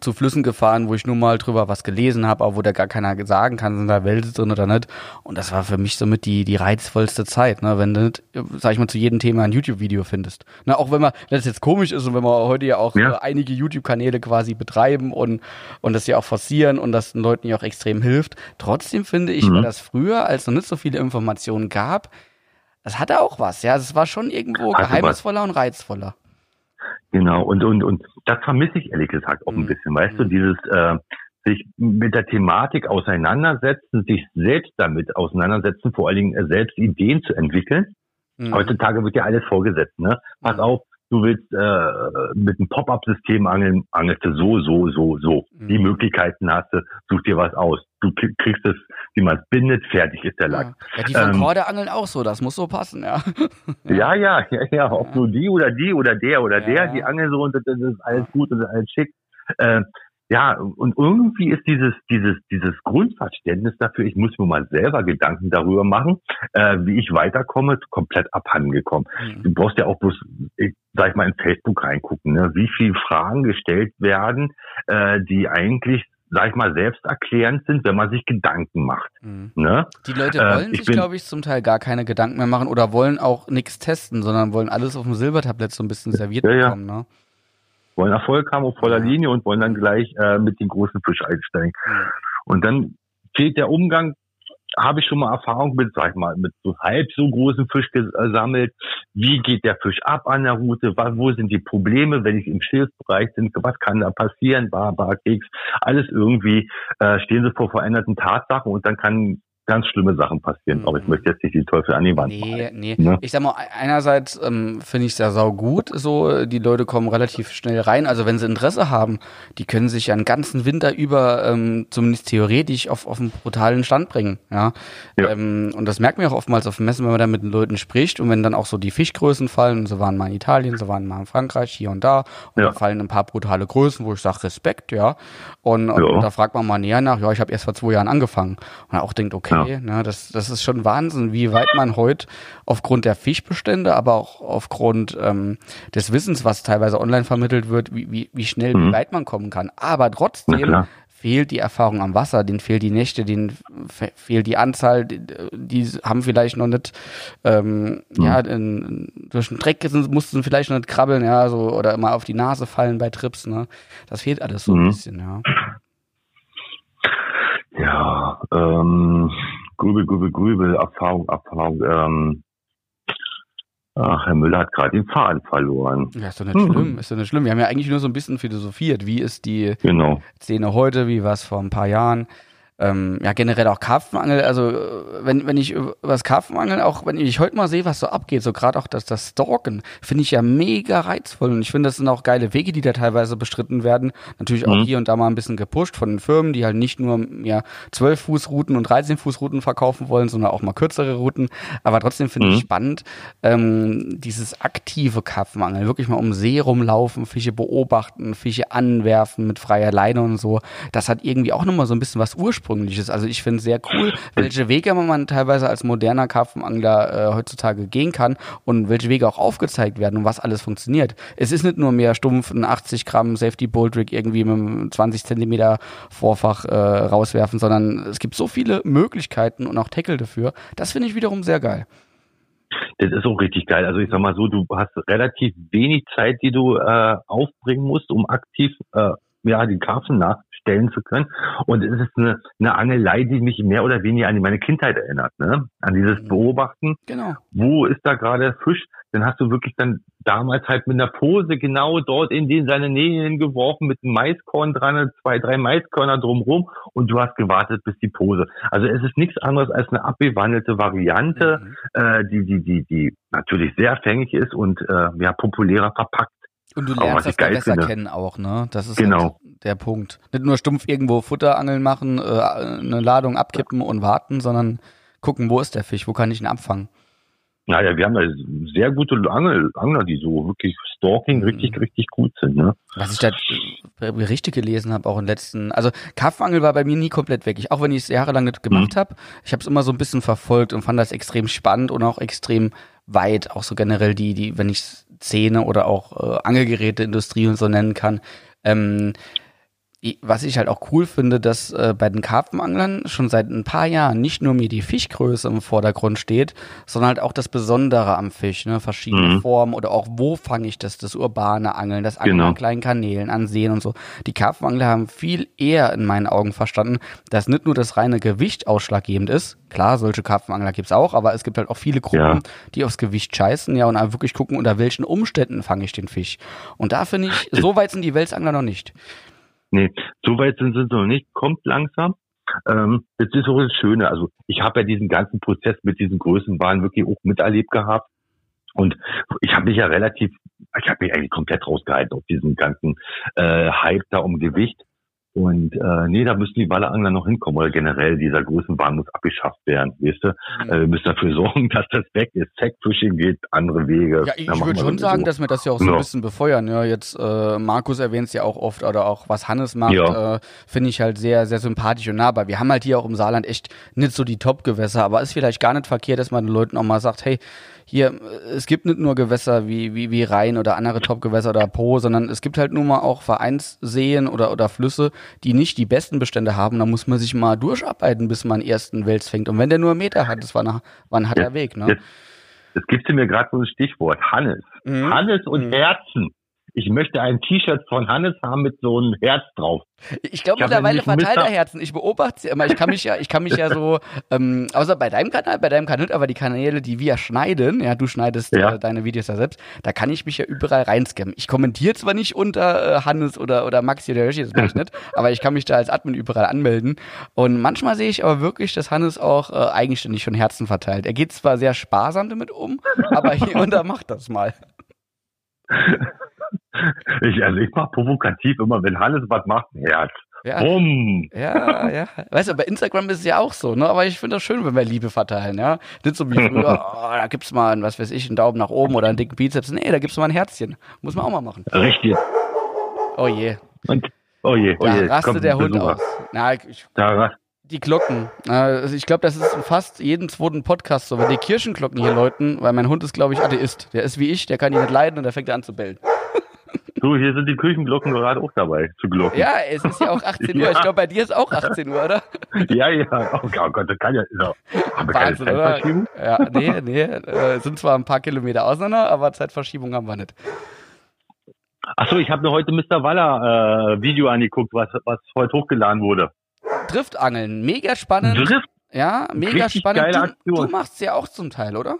zu Flüssen gefahren, wo ich nur mal drüber was gelesen habe, aber wo da gar keiner sagen kann, sind da Wälder drin oder nicht. Und das war für mich somit die, die reizvollste Zeit, ne? wenn du nicht, sag ich mal, zu jedem Thema ein YouTube-Video findest. Ne? Auch wenn man, wenn das jetzt komisch ist und wenn wir heute ja auch ja. einige YouTube-Kanäle quasi betreiben und, und das ja auch forcieren und das den Leuten ja auch extrem hilft. Trotzdem finde ich, mhm. weil das früher, als noch nicht so viele Informationen gab, das hatte auch was, ja. Es war schon irgendwo geheimnisvoller und reizvoller. Genau, und, und, und das vermisse ich ehrlich gesagt auch ein mhm. bisschen, weißt mhm. du, dieses äh, sich mit der Thematik auseinandersetzen, sich selbst damit auseinandersetzen, vor allen Dingen äh, selbst Ideen zu entwickeln. Mhm. Heutzutage wird ja alles vorgesetzt, ne? Pass mhm. auf, du willst äh, mit einem Pop-up-System angeln, angelst du so, so, so, so. Mhm. Die Möglichkeiten hast du, such dir was aus. Du kriegst es, wie man es bindet, fertig ist der Lack. Ja, ja die von ähm, Korde angeln auch so, das muss so passen, ja. ja, ja, ja, ja, ob ja. nur die oder die oder der oder der, die angeln so und das ist alles gut und das ist alles schick. Äh, ja, und irgendwie ist dieses, dieses, dieses Grundverständnis dafür, ich muss mir mal selber Gedanken darüber machen, äh, wie ich weiterkomme, komplett abhandengekommen. Mhm. Du brauchst ja auch bloß, ich, sag ich mal, in Facebook reingucken, ne? wie viele Fragen gestellt werden, äh, die eigentlich sag ich mal, selbsterklärend sind, wenn man sich Gedanken macht. Mhm. Ne? Die Leute äh, wollen äh, sich, glaube ich, zum Teil gar keine Gedanken mehr machen oder wollen auch nichts testen, sondern wollen alles auf dem Silbertablett so ein bisschen serviert ja, bekommen. Ne? wollen Erfolg haben auf voller Linie und wollen dann gleich äh, mit dem großen Fisch einsteigen. Und dann fehlt der Umgang, habe ich schon mal Erfahrung mit, sag ich mal, mit so halb so großen Fisch gesammelt. Wie geht der Fisch ab an der Route? Wo sind die Probleme, wenn ich im Schilfbereich bin? Was kann da passieren? Bar, Bar, Keks, alles irgendwie äh, stehen sie vor veränderten Tatsachen und dann kann ganz schlimme Sachen passieren. Mhm. Aber ich möchte jetzt nicht die Teufel an die Wand Nee, nee. Ne? Ich sag mal, einerseits ähm, finde ich es ja sau gut, so, die Leute kommen relativ schnell rein. Also wenn sie Interesse haben, die können sich ja einen ganzen Winter über, ähm, zumindest theoretisch, auf, auf einen brutalen Stand bringen. Ja. ja. Ähm, und das merkt man auch oftmals auf Messen, wenn man dann mit den Leuten spricht und wenn dann auch so die Fischgrößen fallen, so waren mal in Italien, so waren mal in Frankreich, hier und da, und ja. dann fallen ein paar brutale Größen, wo ich sage, Respekt, ja. Und, und, ja. und da fragt man mal näher nach, ja, ich habe erst vor zwei Jahren angefangen. Und auch denkt, okay, ja. ne, das, das ist schon Wahnsinn, wie weit man heute aufgrund der Fischbestände, aber auch aufgrund ähm, des Wissens, was teilweise online vermittelt wird, wie, wie, wie schnell, mhm. wie weit man kommen kann. Aber trotzdem fehlt die Erfahrung am Wasser, denen fehlt die Nächte, denen fehlt die Anzahl, die, die haben vielleicht noch nicht, ähm, mhm. ja, in, durch den Dreck mussten vielleicht noch nicht krabbeln, ja, so, oder immer auf die Nase fallen bei Trips, ne. Das fehlt alles so mhm. ein bisschen, ja. Ja, ähm, Grübel, Grübel, Grübel, Erfahrung, Erfahrung. Ähm, ach, Herr Müller hat gerade den Faden verloren. Ja, ist doch nicht mhm. schlimm, ist doch nicht schlimm. Wir haben ja eigentlich nur so ein bisschen philosophiert. Wie ist die genau. Szene heute, wie war es vor ein paar Jahren? Ähm, ja generell auch Karpfenangel, also wenn, wenn ich über das Karpfenangeln, auch wenn ich heute mal sehe, was so abgeht, so gerade auch das, das Stalken, finde ich ja mega reizvoll und ich finde, das sind auch geile Wege, die da teilweise bestritten werden. Natürlich auch mhm. hier und da mal ein bisschen gepusht von den Firmen, die halt nicht nur ja, 12 Fußrouten und 13 Fußrouten verkaufen wollen, sondern auch mal kürzere Routen. Aber trotzdem finde mhm. ich spannend, ähm, dieses aktive Karpfenangeln, wirklich mal um See rumlaufen, Fische beobachten, Fische anwerfen mit freier Leine und so. Das hat irgendwie auch nochmal so ein bisschen was Ursprüngliches ursprüngliches. Also ich finde sehr cool, welche Wege man teilweise als moderner Karpfenangler äh, heutzutage gehen kann und welche Wege auch aufgezeigt werden und was alles funktioniert. Es ist nicht nur mehr stumpf ein 80 Gramm Safety Bolt irgendwie mit einem 20 Zentimeter Vorfach äh, rauswerfen, sondern es gibt so viele Möglichkeiten und auch Tackle dafür. Das finde ich wiederum sehr geil. Das ist auch richtig geil. Also ich sag mal so, du hast relativ wenig Zeit, die du äh, aufbringen musst, um aktiv äh, ja, die Karpfen nach, stellen zu können. Und es ist eine, eine Angelei, die mich mehr oder weniger an meine Kindheit erinnert, ne? An dieses mhm. Beobachten. Genau. Wo ist da gerade Fisch? Dann hast du wirklich dann damals halt mit einer Pose genau dort in den seine Nähe hingeworfen mit einem Maiskorn dran, zwei, drei Maiskörner drumrum und du hast gewartet bis die Pose. Also es ist nichts anderes als eine abgewandelte Variante, mhm. äh, die, die, die, die natürlich sehr fängig ist und äh, ja populärer verpackt. Und du lernst das besser finde. kennen auch, ne? Das ist genau. Halt der Punkt. Nicht nur stumpf irgendwo Futterangeln machen, äh, eine Ladung abkippen und warten, sondern gucken, wo ist der Fisch, wo kann ich ihn abfangen. Naja, wir haben da sehr gute Angel, Angler, die so wirklich Stalking mhm. richtig, richtig gut sind. Ne? Was ich da Berichte gelesen habe, auch in letzten, also Karpfenangel war bei mir nie komplett weg. Ich, auch wenn ich es jahrelang nicht gemacht mhm. habe, ich habe es immer so ein bisschen verfolgt und fand das extrem spannend und auch extrem weit, auch so generell die, die, wenn ich Szene oder auch äh, Angelgeräteindustrie und so nennen kann. Ähm, was ich halt auch cool finde, dass äh, bei den Karpfenanglern schon seit ein paar Jahren nicht nur mir die Fischgröße im Vordergrund steht, sondern halt auch das Besondere am Fisch, ne? verschiedene mhm. Formen oder auch wo fange ich das, das urbane Angeln, das Angeln genau. an kleinen Kanälen, an Seen und so. Die Karpfenangler haben viel eher in meinen Augen verstanden, dass nicht nur das reine Gewicht ausschlaggebend ist. Klar, solche Karpfenangler gibt's auch, aber es gibt halt auch viele Gruppen, ja. die aufs Gewicht scheißen, ja, und wirklich gucken, unter welchen Umständen fange ich den Fisch. Und da finde ich, so weit sind die Welsangler noch nicht. Nee, so weit sind sie noch nicht, kommt langsam. Ähm, das ist auch das Schöne. Also ich habe ja diesen ganzen Prozess mit diesen Größenwahlen wirklich auch miterlebt gehabt. Und ich habe mich ja relativ, ich habe mich eigentlich komplett rausgehalten auf diesen ganzen äh, Hype da um Gewicht. Und äh, nee, da müssen die Wallerangler noch hinkommen oder generell dieser Größenwahn muss abgeschafft werden, weißt du? Mhm. Äh, wir müssen dafür sorgen, dass das weg ist. Sackfishing geht andere Wege. Ja, ich würde schon sagen, so. dass wir das ja auch so ja. ein bisschen befeuern. Ja, jetzt äh, Markus erwähnt es ja auch oft oder auch was Hannes macht, ja. äh, finde ich halt sehr, sehr sympathisch und nahbar. Wir haben halt hier auch im Saarland echt nicht so die Top-Gewässer, aber ist vielleicht gar nicht verkehrt, dass man den Leuten auch mal sagt, hey, hier, es gibt nicht nur Gewässer wie, wie, wie Rhein oder andere Top-Gewässer oder Po, sondern es gibt halt nun mal auch Vereinsseen oder, oder Flüsse, die nicht die besten Bestände haben. Da muss man sich mal durcharbeiten, bis man ersten Wels fängt. Und wenn der nur einen Meter hat, das war, nach, war ein harter Weg. Ne? Jetzt, jetzt gibst du mir gerade so ein Stichwort. Hannes. Mhm. Hannes und mhm. Herzen ich möchte ein T-Shirt von Hannes haben mit so einem Herz drauf. Ich glaube mittlerweile verteilt er Herzen. Ich beobachte sie immer. Ich kann mich ja, ich kann mich ja so, ähm, außer bei deinem Kanal, bei deinem Kanal, aber die Kanäle, die wir schneiden, ja, du schneidest ja. Äh, deine Videos ja selbst, da kann ich mich ja überall reinscammen. Ich kommentiere zwar nicht unter äh, Hannes oder, oder Maxi oder Yoshi, das mache ich nicht, aber ich kann mich da als Admin überall anmelden. Und manchmal sehe ich aber wirklich, dass Hannes auch äh, eigenständig schon Herzen verteilt. Er geht zwar sehr sparsam damit um, aber hier und da macht das mal. Ich, also ich mach provokativ immer, wenn Hannes was macht, ein Herz. Ja. Bumm. Ja, ja. Weißt du, bei Instagram ist es ja auch so, ne? Aber ich finde das schön, wenn wir Liebe verteilen, ja. Nicht so wie früher, oh, da gibt's mal einen, was weiß ich, einen Daumen nach oben oder einen dicken Bizeps. Nee, da gibt's mal ein Herzchen. Muss man auch mal machen. Richtig. Oh je. Und, oh je, oh je. Da rastet der Hund aus. Na, ich, da die Glocken. Also ich glaube, das ist fast jeden zweiten Podcast so, wenn die Kirchenglocken hier läuten, weil mein Hund ist, glaube ich, Atheist. Der ist wie ich, der kann die nicht leiden und der fängt an zu bellen. Du, hier sind die Kirchenglocken gerade auch dabei zu glocken. Ja, es ist ja auch 18 Uhr. Ja. Ich glaube, bei dir ist auch 18 Uhr, oder? Ja, ja. Oh Gott, das kann ja. So. Haben wir Wahnsinn, keine Zeitverschiebung? Oder? Ja, nee, nee. Äh, sind zwar ein paar Kilometer auseinander, aber Zeitverschiebung haben wir nicht. Achso, ich habe mir heute Mr. Waller äh, Video angeguckt, was, was heute hochgeladen wurde. Driftangeln, mega spannend. Drift? Ja, mega Richtig spannend. Geile Aktion. Du, du machst ja auch zum Teil, oder?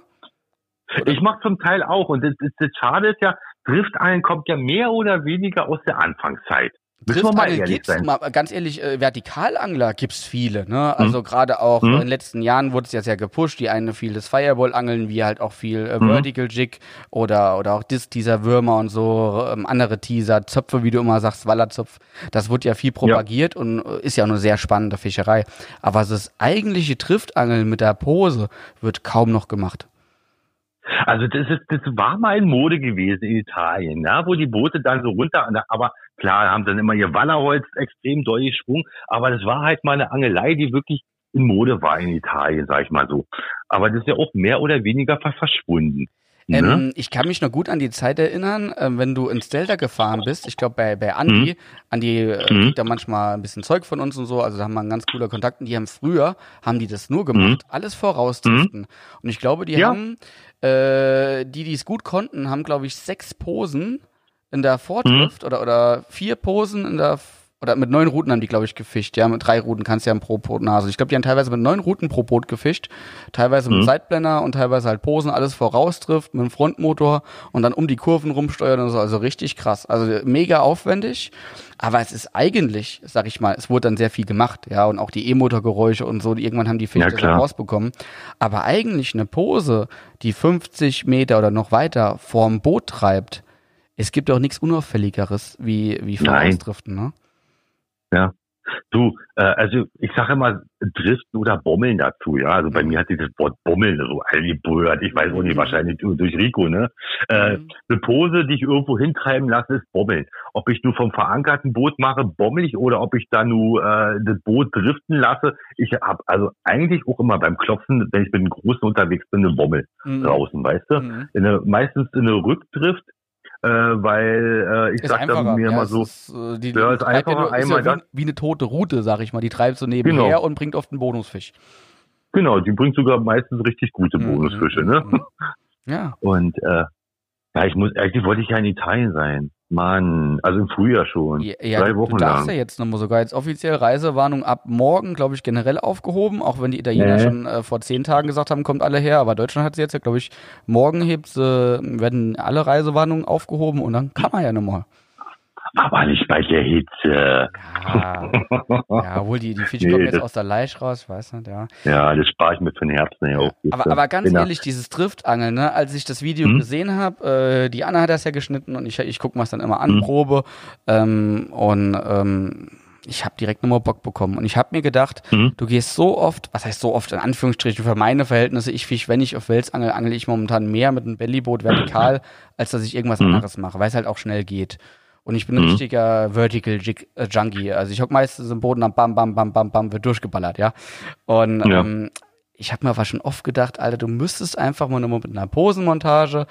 oder? Ich mach zum Teil auch. Und das, das, das Schade ist ja, Driftangeln kommt ja mehr oder weniger aus der Anfangszeit. Müssen wir mal ehrlich sein. Mal, ganz ehrlich, äh, Vertikalangler gibt's viele. Ne? Also gerade auch hm? in den letzten Jahren wurde es ja sehr gepusht. Die eine viel das Fireball-Angeln, wie halt auch viel äh, hm? Vertical Jig oder, oder auch Dis dieser Würmer und so, ähm, andere Teaser, Zöpfe, wie du immer sagst, Wallerzopf. Das wird ja viel propagiert ja. und äh, ist ja auch eine sehr spannende Fischerei. Aber das eigentliche Triftangeln mit der Pose wird kaum noch gemacht. Also das ist, das war mal in Mode gewesen in Italien, ja, wo die Boote dann so runter, aber klar haben dann immer ihr Wallerholz extrem doll gesprungen, aber das war halt mal eine Angelei, die wirklich in Mode war in Italien, sag ich mal so. Aber das ist ja auch mehr oder weniger verschwunden. Ähm, ne? ich kann mich noch gut an die Zeit erinnern, äh, wenn du ins Delta gefahren bist. Ich glaube bei bei Andi, mhm. Andi äh, mhm. kriegt da manchmal ein bisschen Zeug von uns und so. Also da haben wir einen ganz cooler Kontakt. Und die haben früher haben die das nur gemacht, mhm. alles vorausdriften. Mhm. Und ich glaube, die ja. haben äh, die, die es gut konnten, haben glaube ich sechs Posen in der Vordrift oder oder vier Posen in der oder mit neun Routen haben die, glaube ich, gefischt. Ja, mit drei Routen kannst du ja pro Boot Nase. Ich glaube, die haben teilweise mit neun Routen pro Boot gefischt, teilweise mit mhm. Seitblender und teilweise halt Posen, alles voraustrifft mit dem Frontmotor und dann um die Kurven rumsteuern und so. Also richtig krass. Also mega aufwendig. Aber es ist eigentlich, sag ich mal, es wurde dann sehr viel gemacht, ja, und auch die E-Motorgeräusche und so, die irgendwann haben die Fische ja, rausbekommen. Aber eigentlich eine Pose, die 50 Meter oder noch weiter vorm Boot treibt, es gibt auch nichts Unauffälligeres wie, wie Vorausdriften, ne? Ja. Du, äh, also ich sage immer Driften oder Bommeln dazu, ja. Also bei mir hat dieses Wort Bommeln so eingebürgert. Ich weiß auch nicht, mhm. wahrscheinlich durch Rico, ne? Äh, mhm. Eine Pose, die ich irgendwo hintreiben lasse, ist Bommeln. Ob ich nur vom verankerten Boot mache, bommel ich, oder ob ich da nur äh, das Boot driften lasse. Ich habe also eigentlich auch immer beim Klopfen, wenn ich mit einem Großen unterwegs bin, eine Bommel mhm. draußen, weißt du? Mhm. In eine, meistens eine Rückdrift äh, weil äh, ich sag dann mir ja, mal so, ist, äh, die, ja, ist einfacher, einmal ja wie, wie, eine tote Route, sag ich mal. Die treibt so nebenher genau. und bringt oft einen Bonusfisch. Genau, die bringt sogar meistens richtig gute mhm. Bonusfische, ne? Mhm. Ja. Und äh, ja, ich muss, eigentlich wollte ich ja in Italien sein. Mann, also im Frühjahr schon. Ja, ja Drei Wochen du darfst lang. ja jetzt nochmal sogar jetzt offiziell Reisewarnung ab morgen, glaube ich, generell aufgehoben, auch wenn die Italiener nee. schon äh, vor zehn Tagen gesagt haben, kommt alle her, aber Deutschland hat sie jetzt ja, glaube ich, morgen hebt, äh, werden alle Reisewarnungen aufgehoben und dann kann man ja nochmal aber nicht bei der Hitze. Ja, ja wohl die, die Fische nee, kommen jetzt aus der Leisch raus, weiß nicht, ja. Ja, das spare ich mir für den Herbst ja auch. Aber, aber ganz genau. ehrlich, dieses Driftangeln, ne, als ich das Video hm? gesehen habe, äh, die Anna hat das ja geschnitten und ich, ich gucke mir das dann immer an, hm? Probe, ähm, und ähm, ich habe direkt nochmal Bock bekommen. Und ich habe mir gedacht, Mhm. du gehst so oft, was heißt so oft in Anführungsstrichen für meine Verhältnisse, ich fisch, wenn ich auf Wels angel, angel ich momentan mehr mit einem Bellyboot vertikal, als dass ich irgendwas Mhm. anderes mache, weil es halt auch schnell geht. Und ich bin ein Mhm. richtiger Vertical Jig- äh, Junkie. Also ich hock meistens im Boden am Bam, Bam, Bam, Bam, Bam, wird durchgeballert, ja. Und Ja. ähm, ich habe mir aber schon oft gedacht, Alter, du müsstest einfach mal nur mit einer Posenmontage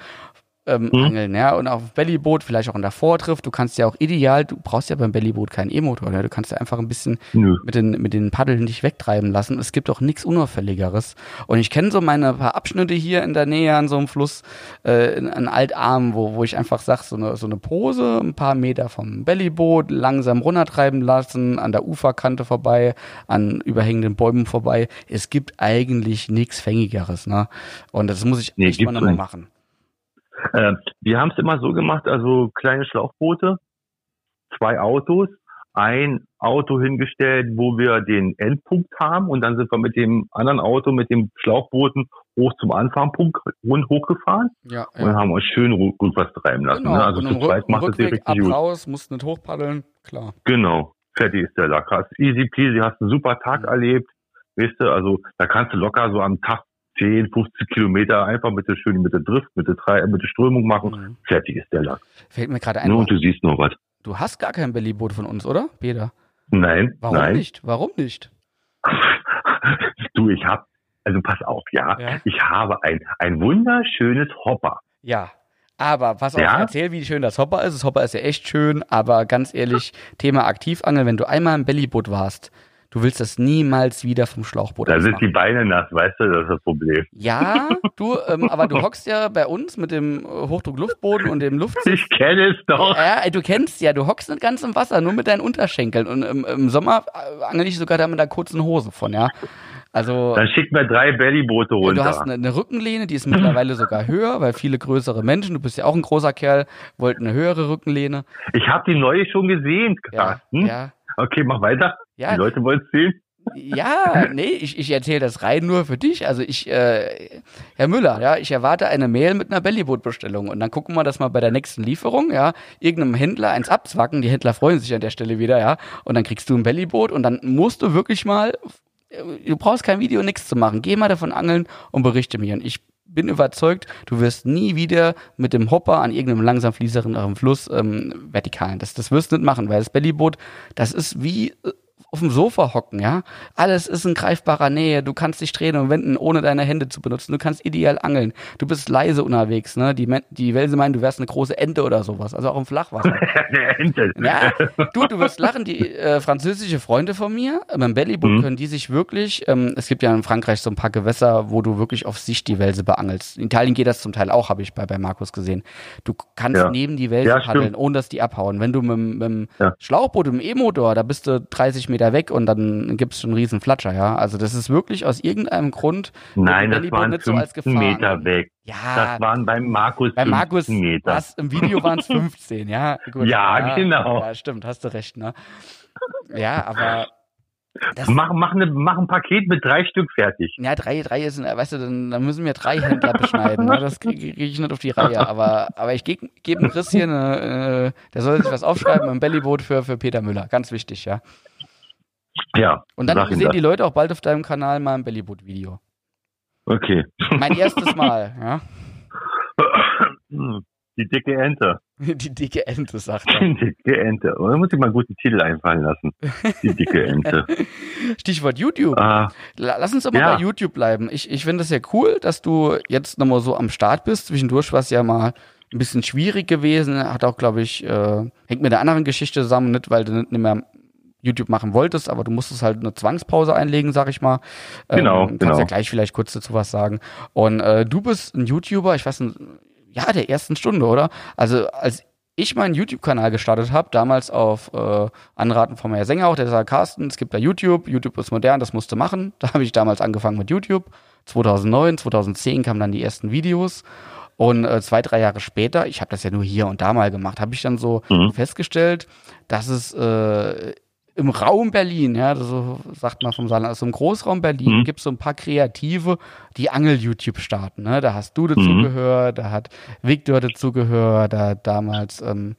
ähm, Mhm. angeln, ja, und auf dem Bellyboot, vielleicht auch in der Vortrift. Du kannst ja auch ideal, du brauchst ja beim Bellyboot keinen E-Motor, ne? du kannst ja einfach ein bisschen Nö. mit den, mit den Paddeln dich wegtreiben lassen. Es gibt auch nichts Unauffälligeres. Und ich kenne so meine paar Abschnitte hier in der Nähe an so einem Fluss, äh, in, an Altarm, wo, wo ich einfach sag, so eine, so eine Pose, ein paar Meter vom Bellyboot, langsam runtertreiben lassen, an der Uferkante vorbei, an überhängenden Bäumen vorbei. Es gibt eigentlich nichts Fängigeres, ne? Und das muss ich Nee, echt mal nicht. machen. Äh, wir haben es immer so gemacht, also kleine Schlauchboote, zwei Autos, ein Auto hingestellt, wo wir den Endpunkt haben und dann sind wir mit dem anderen Auto, mit dem Schlauchbooten hoch zum Anfangspunkt rund hochgefahren Ja, und dann haben uns schön gut was treiben lassen. Genau, Ne? Also und zu zweit macht es ab richtig gut. raus, musst nicht hochpaddeln, klar. Genau, fertig ist der Lack. Hast easy peasy, hast einen super Tag Mhm. erlebt, weißt du, also da kannst du locker so am Tag 10, 15 Kilometer einfach mit der schönen, mit der Drift, mit der, Tre- mit der Strömung machen, Mhm. fertig ist der Lack. Fällt mir gerade ein, Ne? Und du siehst noch was. du hast gar kein Bellyboot von uns, oder, Peter? Nein, Warum nein. nicht? Warum nicht? du, ich hab, also pass auf, ja, Ja. ich habe ein, ein wunderschönes Hopper. Ja. Aber pass auf, Ja? erzähl, wie schön das Hopper ist. Das Hopper ist ja echt schön, aber ganz ehrlich, Thema Aktivangeln, wenn du einmal im Bellyboot warst, du willst das niemals wieder vom Schlauchboot Da sind die Beine nass, weißt du, das ist das Problem. Ja, du, ähm, aber du hockst ja bei uns mit dem äh, Hochdruckluftboden und dem Luftsitz. Ich kenne es doch. Ja, du kennst ja, du hockst nicht ganz im Wasser, nur mit deinen Unterschenkeln. Und im, im Sommer äh, angel ich sogar da mit einer kurzen Hose von, ja. Also. Dann schick mir drei Bellyboote runter. du hast eine, eine Rückenlehne, die ist mittlerweile sogar höher, weil viele größere Menschen, du bist ja auch ein großer Kerl, wollten eine höhere Rückenlehne. ich habe die neue schon gesehen, Ja, Carsten. ja, Okay, mach weiter. ja, Die Leute wollen es sehen. ja, nee, ich, ich erzähle das rein nur für dich. Also ich, äh, Herr Müller, ja, ich erwarte eine Mail mit einer Bellyboot-Bestellung. Und dann gucken wir das mal bei der nächsten Lieferung, ja, irgendeinem Händler eins abzwacken, die Händler freuen sich an der Stelle wieder, ja, und dann kriegst du ein Bellyboot. Und dann musst du wirklich mal, du brauchst kein Video, nichts zu machen, geh mal davon angeln und berichte mir. Und ich bin überzeugt, du wirst nie wieder mit dem Hopper an irgendeinem langsam fließenden Fluss ähm, vertikalen. Das, das wirst du nicht machen, weil das Bellyboot, das ist wie äh, auf dem Sofa hocken, ja. Alles ist in greifbarer Nähe. Du kannst dich drehen und wenden, ohne deine Hände zu benutzen. Du kannst ideal angeln. Du bist leise unterwegs, ne? Die, Men- die Welse meinen, du wärst eine große Ente oder sowas. Also auch im Flachwasser. Der Ente. Ja, du, du wirst lachen, die äh, französische Freunde von mir, beim Bellyboot Mhm. können die sich wirklich, ähm, es gibt ja in Frankreich so ein paar Gewässer, wo du wirklich auf Sicht die Welse beangelst. In Italien geht das zum Teil auch, habe ich bei, bei Markus gesehen. Du kannst Ja. neben die Welse Ja, paddeln, ohne dass die abhauen. Wenn du mit, dem- mit dem Ja. Schlauchboot, mit dem E-Motor, da bist du 30 Meter weg und dann gibt's schon einen riesen Flatscher, ja. Also das ist wirklich aus irgendeinem Grund Nein, das waren nicht so als 15 Gefahr Meter weg. Ja, Das waren beim Markus bei 15 Markus, Meter. was, im Video waren es 15, ja. Gut, Ja, genau. Ja, stimmt, hast du recht, ne? Ja, aber das, Mach, mach, ne, mach ein Paket mit drei Stück fertig. ja, drei, drei ist, weißt du, dann, dann müssen wir drei Händler beschneiden. Ne? Das kriege krieg ich nicht auf die Reihe. Aber, aber ich gebe geb Chris hier eine, äh, der soll sich was aufschreiben im Bellyboot für, für Peter Müller. Ganz wichtig, ja. Ja. Und dann sehen das. die Leute auch bald auf deinem Kanal mal ein Bellyboot-Video. Okay. Mein erstes Mal, ja. Die dicke Ente. Die dicke Ente, sagt er. Die dicke Ente. Und da muss ich mal einen guten Titel einfallen lassen. Die dicke Ente. Stichwort YouTube. Ah, La- Lass uns mal Ja. bei YouTube bleiben. Ich, ich finde es ja cool, dass du jetzt nochmal so am Start bist. Zwischendurch war es ja mal ein bisschen schwierig gewesen. Hat auch, glaube ich, äh, hängt mit der anderen Geschichte zusammen, nicht weil du nicht mehr YouTube machen wolltest, aber du musstest halt eine Zwangspause einlegen, sag ich mal. Genau, Kannst genau. ja gleich vielleicht kurz dazu was sagen. Und äh, du bist ein YouTuber, ich weiß nicht, ja, der ersten Stunde, oder? Also als ich meinen YouTube-Kanal gestartet habe, damals auf äh, Anraten von meiner Sänger auch, der sagt, Carsten, es gibt da YouTube, YouTube ist modern, das musst du machen. Da habe ich damals angefangen mit YouTube. 2009, 2010 kamen dann die ersten Videos. Und äh, zwei, drei Jahre später, ich habe das ja nur hier und da mal gemacht, habe ich dann so Mhm. festgestellt, dass es äh, im Raum Berlin, ja, so sagt man vom Saarland, also im Großraum Berlin Mhm. gibt es so ein paar Kreative, die Angel-YouTube starten. Ne? Da hast du dazu Mhm. gehört, da hat Victor dazu gehört, da hat damals ähm,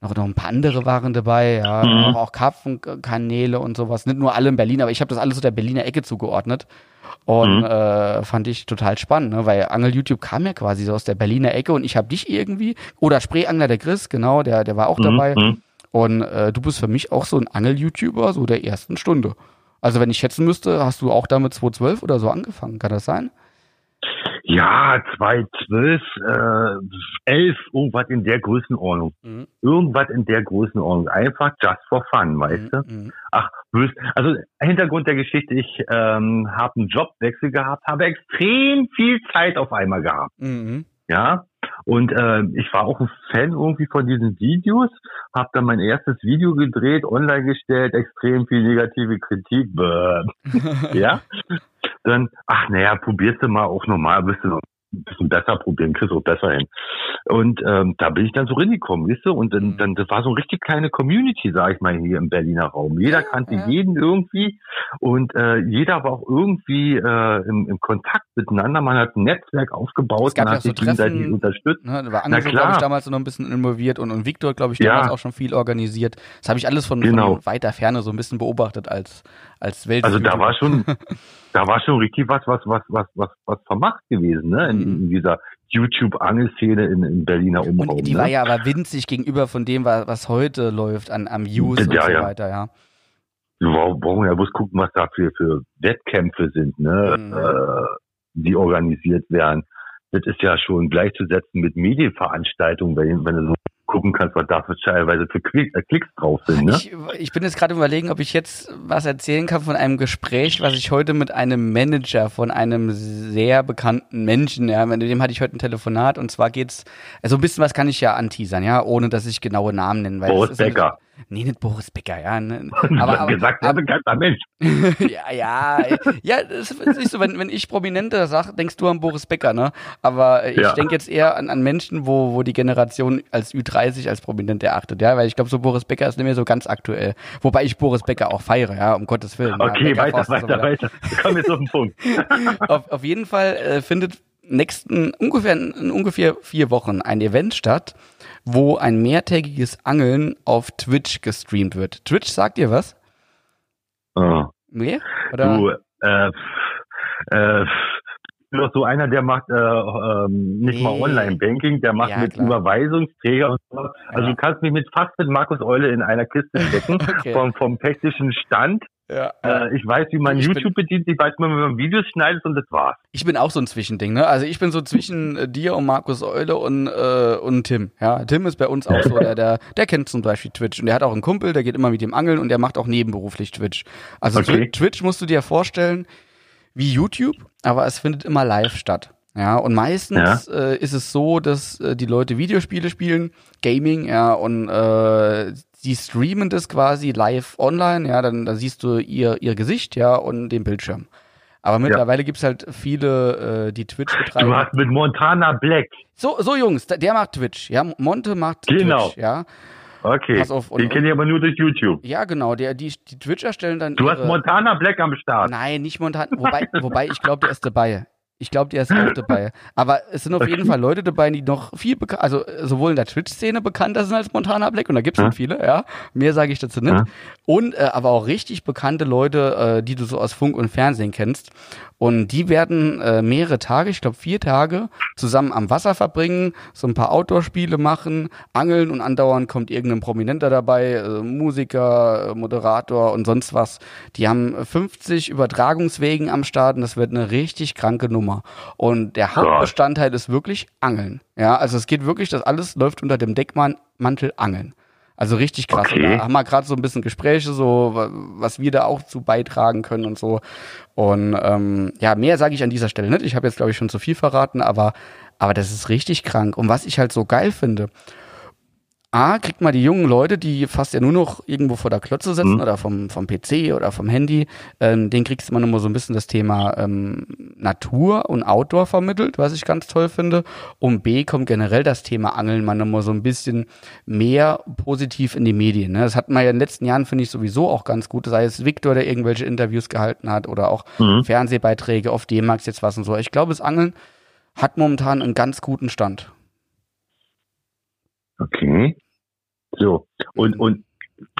noch, noch ein paar andere waren dabei, ja, Mhm. auch, auch Karpfenkanäle und sowas. Nicht nur alle in Berlin, aber ich habe das alles so der Berliner Ecke zugeordnet. Und Mhm. äh, fand ich total spannend, ne? weil Angel-YouTube kam ja quasi so aus der Berliner Ecke und ich habe dich irgendwie, oder Spreeangler der Chris, genau, der, der war auch dabei. Mhm. Und äh, du bist für mich auch so ein Angel-YouTuber, so der ersten Stunde. Also wenn ich schätzen müsste, hast du auch damit 2012 oder so angefangen, kann das sein? Ja, 2012, äh, 11, irgendwas in der Größenordnung. Mhm. Irgendwas in der Größenordnung. Einfach just for fun, weißt du? Mhm. Ach, bös. Also Hintergrund der Geschichte, ich ähm, habe einen Jobwechsel gehabt, habe extrem viel Zeit auf einmal gehabt. Mhm. Ja, und äh, ich war auch ein Fan irgendwie von diesen Videos, habe dann mein erstes Video gedreht, online gestellt, extrem viel negative Kritik. Ja, dann, ach naja, probierst du mal auch normal, bist du noch ein bisschen besser probieren, kriegst du auch besser hin. Und ähm, da bin ich dann so reingekommen, weißt du, und dann, Mhm. dann das war so eine richtig kleine Community, sag ich mal, hier im Berliner Raum. Jeder kannte ja. jeden irgendwie und äh, jeder war auch irgendwie äh, im, im Kontakt miteinander. Man hat ein Netzwerk aufgebaut, Es gab man ja hat so sich gegenseitig Treffen, unterstützt. Ne, da war Na Angel, so, klar. glaube ich, damals noch ein bisschen involviert und, und Victor, glaube ich, Ja. damals auch schon viel organisiert. Das habe ich alles von, Genau. von weiter Ferne so ein bisschen beobachtet als, als Welt. Also da war schon, da war schon richtig was, was, was, was, was, was vermacht gewesen, ne? In, Mhm. in dieser YouTube-Angelszene in, in Berliner Umraum. Und die ne? war ja aber winzig gegenüber von dem, wa- was heute läuft an, am und Ja, so ja. weiter, ja. Wir brauchen ja bloß gucken, was da für, für Wettkämpfe sind, ne? Mhm. Äh, die organisiert werden. Das ist ja schon gleichzusetzen mit Medienveranstaltungen, wenn, wenn du so gucken kannst, was da für teilweise für äh, Klicks drauf sind, ne? Ich, ich bin jetzt gerade überlegen, ob ich jetzt was erzählen kann von einem Gespräch, was ich heute mit einem Manager von einem sehr bekannten Menschen, ja, mit dem hatte ich heute ein Telefonat und zwar geht's, also ein bisschen was kann ich ja anteasern, ja, ohne dass ich genaue Namen nenne. Weil Boris Becker. Nee, nicht Boris Becker, ja. Ne, Aber, aber, aber, gesagt, sehr bekannter Mensch. ja, ja, ja, das ist nicht so, wenn, wenn ich Prominente sag, denkst du an Boris Becker, ne? Aber ich Ja. denke jetzt eher an, an Menschen, wo, wo die Generation als Ü30 als prominent erachtet, ja, weil ich glaube, so Boris Becker ist nicht mehr so ganz aktuell. Wobei ich Boris Becker auch feiere, ja, um Gottes Willen. ja, Okay, Becker, weiter, und so weiter, weiter. Kommen jetzt auf den Punkt. auf, auf jeden Fall äh, findet nächsten ungefähr in ungefähr vier Wochen ein Event statt, wo ein mehrtägiges Angeln auf Twitch gestreamt wird. Twitch sagt dir was? Ah. Nee? Oder? Du, äh, äh, doch so einer, der macht äh, ähm, nicht mal Nee. Online-Banking, der macht Ja, mit klar. Überweisungsträger und so. Also Ja. du kannst mich mit fast mit Markus Eule in einer Kiste stecken, Okay. vom, vom technischen Stand. Ja. Äh, ich weiß, wie man Ich bin- YouTube bedient, ich weiß, wie man Videos schneidet und das war's. Ich bin auch so ein Zwischending, ne? Also ich bin so zwischen äh, dir und Markus Eule und, äh, und Tim. Ja, Tim ist bei uns auch so, der, der, der kennt zum Beispiel Twitch und der hat auch einen Kumpel, der geht immer mit dem Angeln und der macht auch nebenberuflich Twitch. Also Okay. Twi- Twitch musst du dir vorstellen wie YouTube, aber es findet immer live statt. Ja, und meistens äh, ist es so, dass äh, die Leute Videospiele spielen, Gaming, ja, und äh, die streamen das quasi live online, ja, dann da siehst du ihr, ihr Gesicht, ja, und den Bildschirm. Aber mittlerweile gibt's halt viele, äh, die Twitch betreiben. Du hast mit Montana Black. So, so Jungs, der, macht Twitch, ja. Monte macht Genau. Twitch, ja. Okay. Pass auf, und- Den kenne ich aber nur durch YouTube. Ja, genau, der, die, die Twitcher stellen dann. Du hast ihre- Montana Black am Start. Nein, nicht Montan. Wobei, wobei ich glaube, der ist dabei. Ich glaube, der ist auch dabei. Aber es sind auf jeden Fall Leute dabei, die noch viel bekannt, also äh, sowohl in der Twitch-Szene bekannter sind als Montana Black, und da gibt's Ja. nicht viele, ja. Mehr sage ich dazu nicht. Ja. Und äh, aber auch richtig bekannte Leute, äh, die du so aus Funk und Fernsehen kennst. Und die werden äh, mehrere Tage, ich glaube vier Tage, zusammen am Wasser verbringen, so ein paar Outdoor-Spiele machen, angeln und andauernd kommt irgendein Prominenter dabei, äh, Musiker, äh, Moderator und sonst was. Die haben 50 Übertragungswegen am Start und das wird eine richtig kranke Nummer. Und der Hauptbestandteil ist wirklich Angeln. Ja, also es geht wirklich, das alles läuft unter dem Deckmantel Angeln. Also richtig krass. Okay. Da haben wir gerade so ein bisschen Gespräche, so wa- was wir da auch zu beitragen können und so. Und ähm, ja, mehr sage ich an dieser Stelle nicht. Ich habe jetzt, glaube ich, schon zu viel verraten, aber, aber das ist richtig krank. Und was ich halt so geil finde, A, kriegt man die jungen Leute, die fast ja nur noch irgendwo vor der Klotze sitzen Mhm. oder vom, vom PC oder vom Handy, ähm, den kriegst du immer so ein bisschen das Thema ähm, Natur und Outdoor vermittelt, was ich ganz toll finde. Und B, kommt generell das Thema Angeln mal nochmal so ein bisschen mehr positiv in die Medien. Ne? Das hat man ja in den letzten Jahren, finde ich, sowieso auch ganz gut. Sei es Victor, der irgendwelche Interviews gehalten hat oder auch Mhm. Fernsehbeiträge auf D-Max jetzt was und so. Ich glaube, das Angeln hat momentan einen ganz guten Stand. Okay. So. Und, und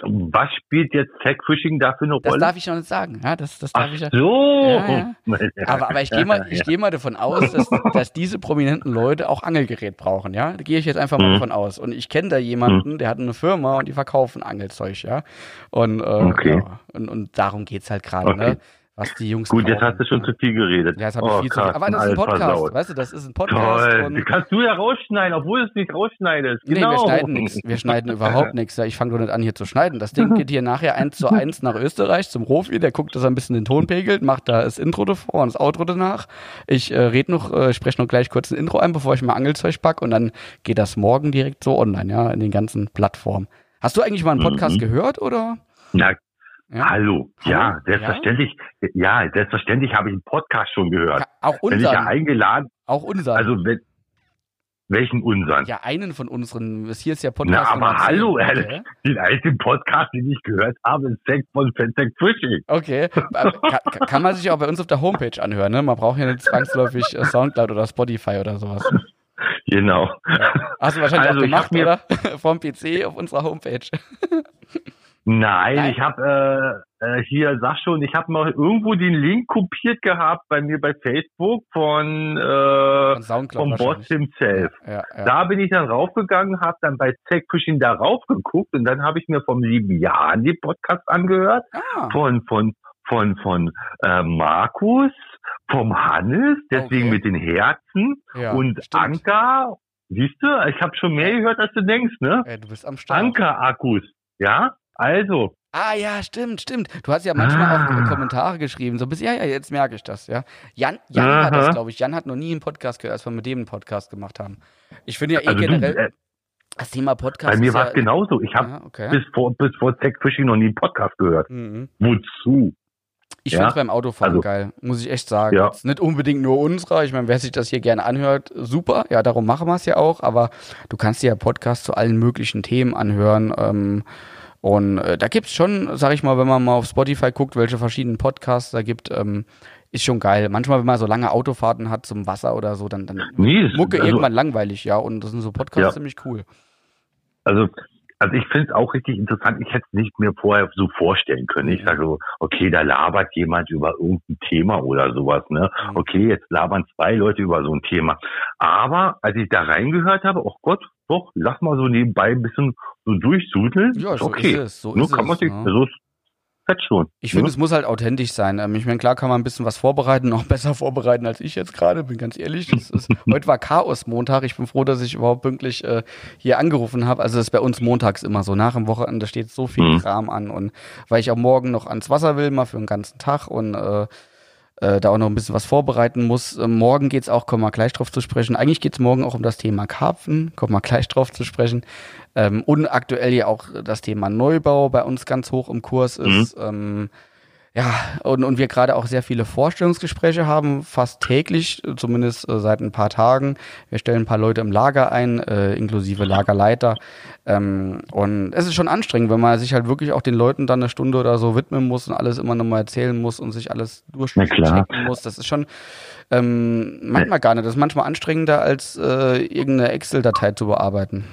was spielt jetzt Tech-Fishing da für eine Das Rolle? darf ich noch nicht sagen. Ja, das, das darf Ach ich ja. so. Ja, Aber, aber ich gehe mal, ich gehe mal davon aus, dass, dass diese prominenten Leute auch Angelgerät brauchen, ja. Da gehe ich jetzt einfach mal Mhm. davon aus. Und ich kenne da jemanden, der hat eine Firma und die verkaufen Angelzeug, ja. Und, äh, Okay. ja, und, und darum geht's halt gerade, Okay. ne? Was die Jungs Gut, jetzt brauchen. hast du schon zu viel geredet. Ja, jetzt habe ich Oh, viel zu viel. Aber Carsten, das ist ein Podcast, versaut. weißt du, das ist ein Podcast. Toll, und kannst du ja rausschneiden, obwohl du es nicht rausschneidest. Nee, Genau. wir schneiden nichts. Wir schneiden überhaupt nichts. Ja, Ich fange doch nicht an, hier zu schneiden. Das Ding geht hier nachher eins zu eins nach Österreich zum Profi. Der guckt, dass er ein bisschen den Ton pegelt, macht da das Intro davor und das Outro danach. Ich äh, red noch, äh, spreche noch gleich kurz ein Intro ein, bevor ich mal Angelzeug pack und dann geht das morgen direkt so online, ja, in den ganzen Plattformen. Hast du eigentlich mal einen Podcast Mhm. gehört oder? Na, Ja. hallo. Ja, selbstverständlich. Ja, selbstverständlich habe ich einen Podcast schon gehört. Ja, auch Wenn ich ja unseren. eingeladen, Auch unseren. also wenn, welchen unseren? ja, einen von unseren. Das hier ist ja Na, Podcast. aber Nummer 10. hallo, okay. Den einzigen Podcast, den ich gehört habe, ist Sex von Fentech Fishing. Okay. Aber kann, kann man sich auch bei uns auf der Homepage anhören, ne? Man braucht ja nicht zwangsläufig äh, Soundcloud oder Spotify oder sowas. Genau. Hast du wahrscheinlich Also, auch gemacht, oder? Vom PC auf unserer Homepage. Nein, Nein. ich habe äh, äh, hier, sag schon, ich habe mal irgendwo den Link kopiert gehabt bei mir bei Facebook von, äh, Von vom Boss himself. Ja, ja. Da bin ich dann raufgegangen, habe dann bei Tech da raufgeguckt und dann habe ich mir vom lieben Jan die Podcasts angehört, Ah, von von von von äh, Markus, vom Hannes, deswegen Okay. mit den Herzen ja, und stimmt. Anker. Siehst du, ich habe schon mehr gehört, als du denkst, ne? Ey, du bist am Start. Anker-Akkus, ja? Also, Ah ja, stimmt, stimmt. Du hast ja manchmal Ah. auch Kommentare geschrieben. So bis, ja, ja, jetzt merke ich das, ja. Jan, Jan hat das, glaube ich. Jan hat noch nie einen Podcast gehört, als wir mit dem einen Podcast gemacht haben. Ich finde ja eh also du, generell, äh, das Thema Podcast bei mir ist war ja, es genauso. Ich habe Ja, okay. bis vor bis vor Tech Fishing noch nie einen Podcast gehört. Mhm. Wozu? Ich Ja. finde es beim Autofahren Also- geil, muss ich echt sagen. Ja. Jetzt nicht unbedingt nur unserer. Ich meine, wer sich das hier gerne anhört, super. Ja, darum machen wir es ja auch. Aber du kannst dir ja Podcasts zu allen möglichen Themen anhören. Ähm, und äh, da gibt's schon, sag ich mal, wenn man mal auf Spotify guckt, welche verschiedenen Podcasts da gibt, ähm, ist schon geil. Manchmal, wenn man so lange Autofahrten hat zum Wasser oder so, dann, dann Nee, Mucke also- irgendwann langweilig, ja. Und das sind so Podcasts Ja. ziemlich cool. Also, also ich finde es auch richtig interessant. Ich hätte es nicht mir vorher so vorstellen können. Ich Mhm. sage so, okay, da labert jemand über irgendein Thema oder sowas. Ne? Mhm. Okay, jetzt labern zwei Leute über so ein Thema. Aber als ich da reingehört habe, oh Gott, doch, lass mal so nebenbei ein bisschen so durchsudeln. Ja, so okay. ist es. So Nur ist kann man sich, ja. so ist fett schon. Ich finde, ne? es muss halt authentisch sein. Ähm, ich meine, klar kann man ein bisschen was vorbereiten, noch besser vorbereiten als ich jetzt gerade, bin ganz ehrlich. Ist, heute war Chaos-Montag. Ich bin froh, dass ich überhaupt pünktlich äh, hier angerufen habe. Also das ist bei uns montags immer so. Nach dem Wochenende steht so viel Mhm. Kram an. Und weil ich auch morgen noch ans Wasser will, mal für den ganzen Tag und äh, äh, da auch noch ein bisschen was vorbereiten muss. Äh, morgen geht's auch, kommen wir gleich drauf zu sprechen. Eigentlich geht's morgen auch um das Thema Karpfen, kommen wir gleich drauf zu sprechen. Ähm, und aktuell ja auch das Thema Neubau bei uns ganz hoch im Kurs ist. Ähm, ja, und, und wir gerade auch sehr viele Vorstellungsgespräche haben, fast täglich, zumindest äh, seit ein paar Tagen. Wir stellen ein paar Leute im Lager ein, äh, inklusive Lagerleiter. Ähm, und es ist schon anstrengend, wenn man sich halt wirklich auch den Leuten dann eine Stunde oder so widmen muss und alles immer nochmal erzählen muss und sich alles durchchecken muss. Das ist schon ähm, manchmal gar nicht. Das ist manchmal anstrengender, als äh, irgendeine Excel-Datei zu bearbeiten.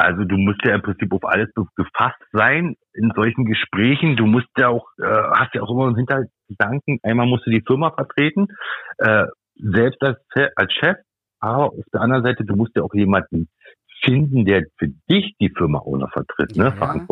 Also du musst ja im Prinzip auf alles gefasst sein in solchen Gesprächen. Du musst ja auch, äh, hast ja auch immer im Hintergedanken, einmal musst du die Firma vertreten, äh, selbst als, als Chef, aber auf der anderen Seite, du musst ja auch jemanden finden, der für dich die Firma auch noch vertritt, ne? Ja.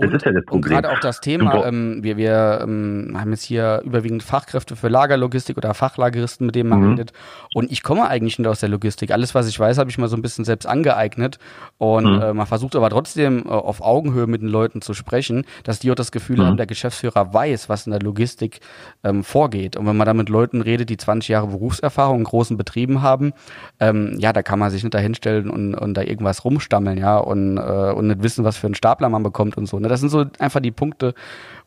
Verantwortungsvoll. Das Und- ist ja das Und Problem. gerade auch das Thema, ähm, wir, wir ähm, haben jetzt hier überwiegend Fachkräfte für Lagerlogistik oder Fachlageristen, mit denen man Mhm. redet. Und ich komme eigentlich nicht aus der Logistik. Alles, was ich weiß, habe ich mal so ein bisschen selbst angeeignet. Und Mhm. äh, man versucht aber trotzdem äh, auf Augenhöhe mit den Leuten zu sprechen, dass die auch das Gefühl Mhm. haben, der Geschäftsführer weiß, was in der Logistik ähm, vorgeht. Und wenn man da mit Leuten redet, die 20 Jahre Berufserfahrung in großen Betrieben haben, ähm, ja, da kann man sich nicht dahinstellen und, und da irgendwas rumstammeln, ja, und, äh, und nicht wissen, was für einen Stapler man bekommt und so. Ne? Das sind so einfach die Punkte,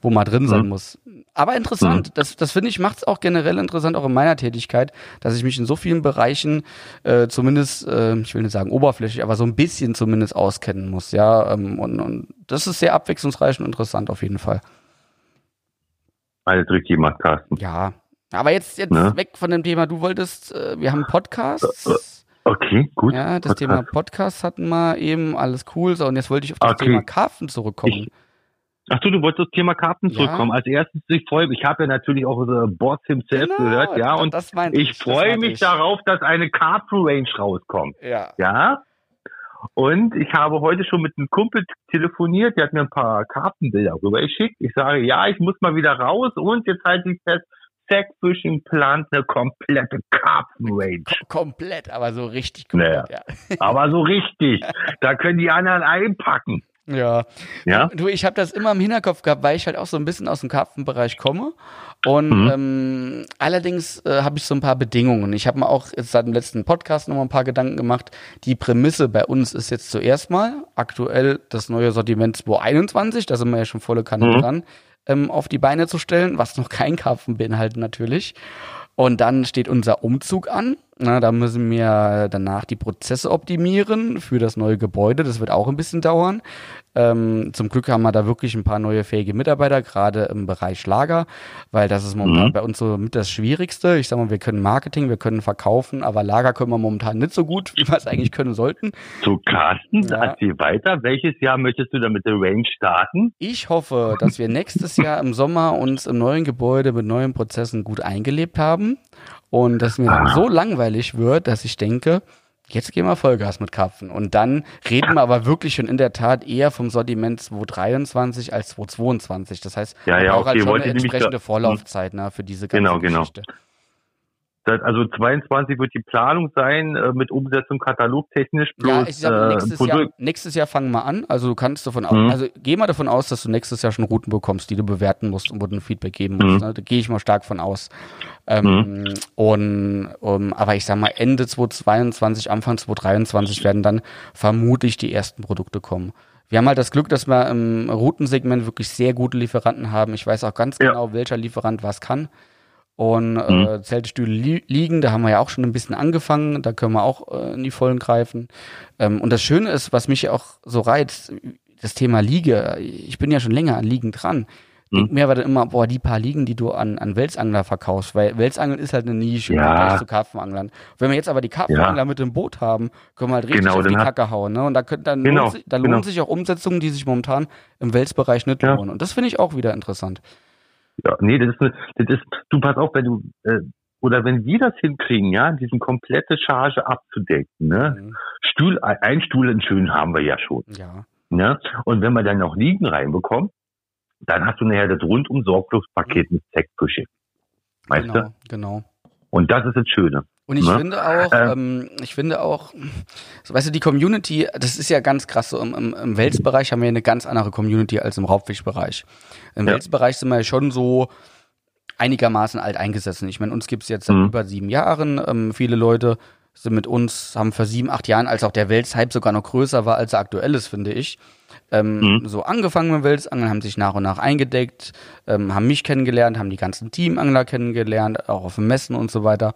wo man drin sein Mhm. muss. Aber interessant, das, das finde ich, macht es auch generell interessant, auch in meiner Tätigkeit, dass ich mich in so vielen Bereichen äh, zumindest, äh, ich will nicht sagen oberflächlich, aber so ein bisschen zumindest auskennen muss, ja. Ähm, und, und das ist sehr abwechslungsreich und interessant auf jeden Fall. Alles richtig gemacht, Carsten. Ja. Aber jetzt, jetzt Ne? weg von dem Thema, du wolltest, äh, wir haben Podcasts. Okay, gut. Ja, das Thema Podcast hatten wir eben, alles cool. So, und jetzt wollte ich auf das okay. Thema Karpfen zurückkommen. Ich, ach du, du wolltest das Thema Karpfen zurückkommen. Ja. Als erstes, ich freue mich, ich habe ja natürlich auch The Boss himself genau, gehört, ja, und ich, ich freue mich ich. darauf, dass eine Karpfen-Range rauskommt. Ja. Ja? Und ich habe heute schon mit einem Kumpel telefoniert, der hat mir ein paar Kartenbilder rübergeschickt. Ich sage, ja, ich muss mal wieder raus und jetzt halte ich fest, Sackfishing plant eine komplette Karpfenrange. komplett, aber so richtig komplett, naja. ja. aber so richtig. Da können die anderen einpacken. Ja. ja. Du, ich habe das immer im Hinterkopf gehabt, weil ich halt auch so ein bisschen aus dem Karpfenbereich komme. Und mhm. ähm, allerdings äh, habe ich so ein paar Bedingungen. Ich habe mir auch jetzt seit dem letzten Podcast noch mal ein paar Gedanken gemacht. Die Prämisse bei uns ist jetzt zuerst mal aktuell das neue Sortiment 221, da sind wir ja schon volle Kanne mhm. dran ähm, auf die Beine zu stellen, was noch kein Karpfen beinhaltet natürlich. Und dann steht unser Umzug an. Na, da müssen wir danach die Prozesse optimieren für das neue Gebäude. Das wird auch ein bisschen dauern. Ähm, zum Glück haben wir da wirklich ein paar neue fähige Mitarbeiter, gerade im Bereich Lager, weil das ist momentan mhm. bei uns so mit das Schwierigste. Ich sag mal, wir können Marketing, wir können verkaufen, aber Lager können wir momentan nicht so gut, wie wir es eigentlich können sollten. So, Carsten, ja. erzähl weiter. Welches Jahr möchtest du dann mit der Range starten? Ich hoffe, dass wir nächstes Jahr im Sommer uns im neuen Gebäude mit neuen Prozessen gut eingelebt haben und dass mir dann ah. so langweilig wird, dass ich denke, jetzt gehen wir Vollgas mit Karpfen. Und dann reden wir aber wirklich schon in der Tat eher vom Sortiment 223 als 222. Das heißt, ja, ja, auch okay. halt schon eine entsprechende Vorlaufzeit ne, für diese ganze genau, genau. Geschichte. Genau. Also 22 wird die Planung sein äh, mit Umsetzung katalogtechnisch ja, ich sag, nächstes, äh, Jahr, nächstes Jahr fangen wir an. Also du kannst davon aus, mhm. also geh mal davon aus, dass du nächstes Jahr schon Routen bekommst, die du bewerten musst und wo du ein Feedback geben musst. Mhm. Ne? Da gehe ich mal stark von aus. Ähm, mhm. und um, aber ich sag mal, Ende 2022, Anfang 2023 werden dann vermutlich die ersten Produkte kommen. Wir haben halt das Glück, dass wir im Routensegment wirklich sehr gute Lieferanten haben. Ich weiß auch ganz ja. genau, welcher Lieferant was kann und äh, mhm. Zeltstühle li liegen. Da haben wir ja auch schon ein bisschen angefangen. Da können wir auch äh, in die Vollen greifen. Ähm, und das Schöne ist, was mich auch so reizt, das Thema Liege. Ich bin ja schon länger an Liegen dran. Mhm. Mir war dann immer, boah, die paar Liegen, die du an, an Welsangler verkaufst, weil Welsangeln ist halt eine Nische ja. im Vergleich zu Karpfenanglern. Wenn wir jetzt aber die Karpfenangler ja. mit dem Boot haben, können wir halt richtig genau, auf die Kacke hauen. Ne? Und da, könnt, dann, genau, lohnt sich, dann genau. lohnen sich auch Umsetzungen, die sich momentan im Welsbereich nicht ja. lohnen. Und das finde ich auch wieder interessant. Ja, nee, das ist, das ist, du pass auf, wenn du, äh, oder wenn wir das hinkriegen, ja, diesen komplette Charge abzudecken, ne? Mhm. Stuhl, ein Stuhl in schön haben wir ja schon. Ja. Ne? Und wenn wir dann noch Liegen reinbekommen, dann hast du nachher das rundum Sorglospaket mhm. mit Zeckfische. Weißt genau, du? Genau. Und das ist das Schöne. Und ich ne? finde auch, ähm, ähm, ich finde auch, so, weißt du, die Community, das ist ja ganz krass. So im, im, im Welsbereich haben wir eine ganz andere Community als im Raubfischbereich. Im ja. Welsbereich sind wir ja schon so einigermaßen alt eingesessen. Ich meine, uns gibt's jetzt seit mhm. über sieben Jahren. Ähm, viele Leute sind mit uns, haben vor sieben, acht Jahren, als auch der Welshype sogar noch größer war, als er aktuell ist, finde ich, ähm, mhm. so angefangen mit Welsangeln, haben sich nach und nach eingedeckt, ähm, haben mich kennengelernt, haben die ganzen Teamangler kennengelernt, auch auf dem Messen und so weiter.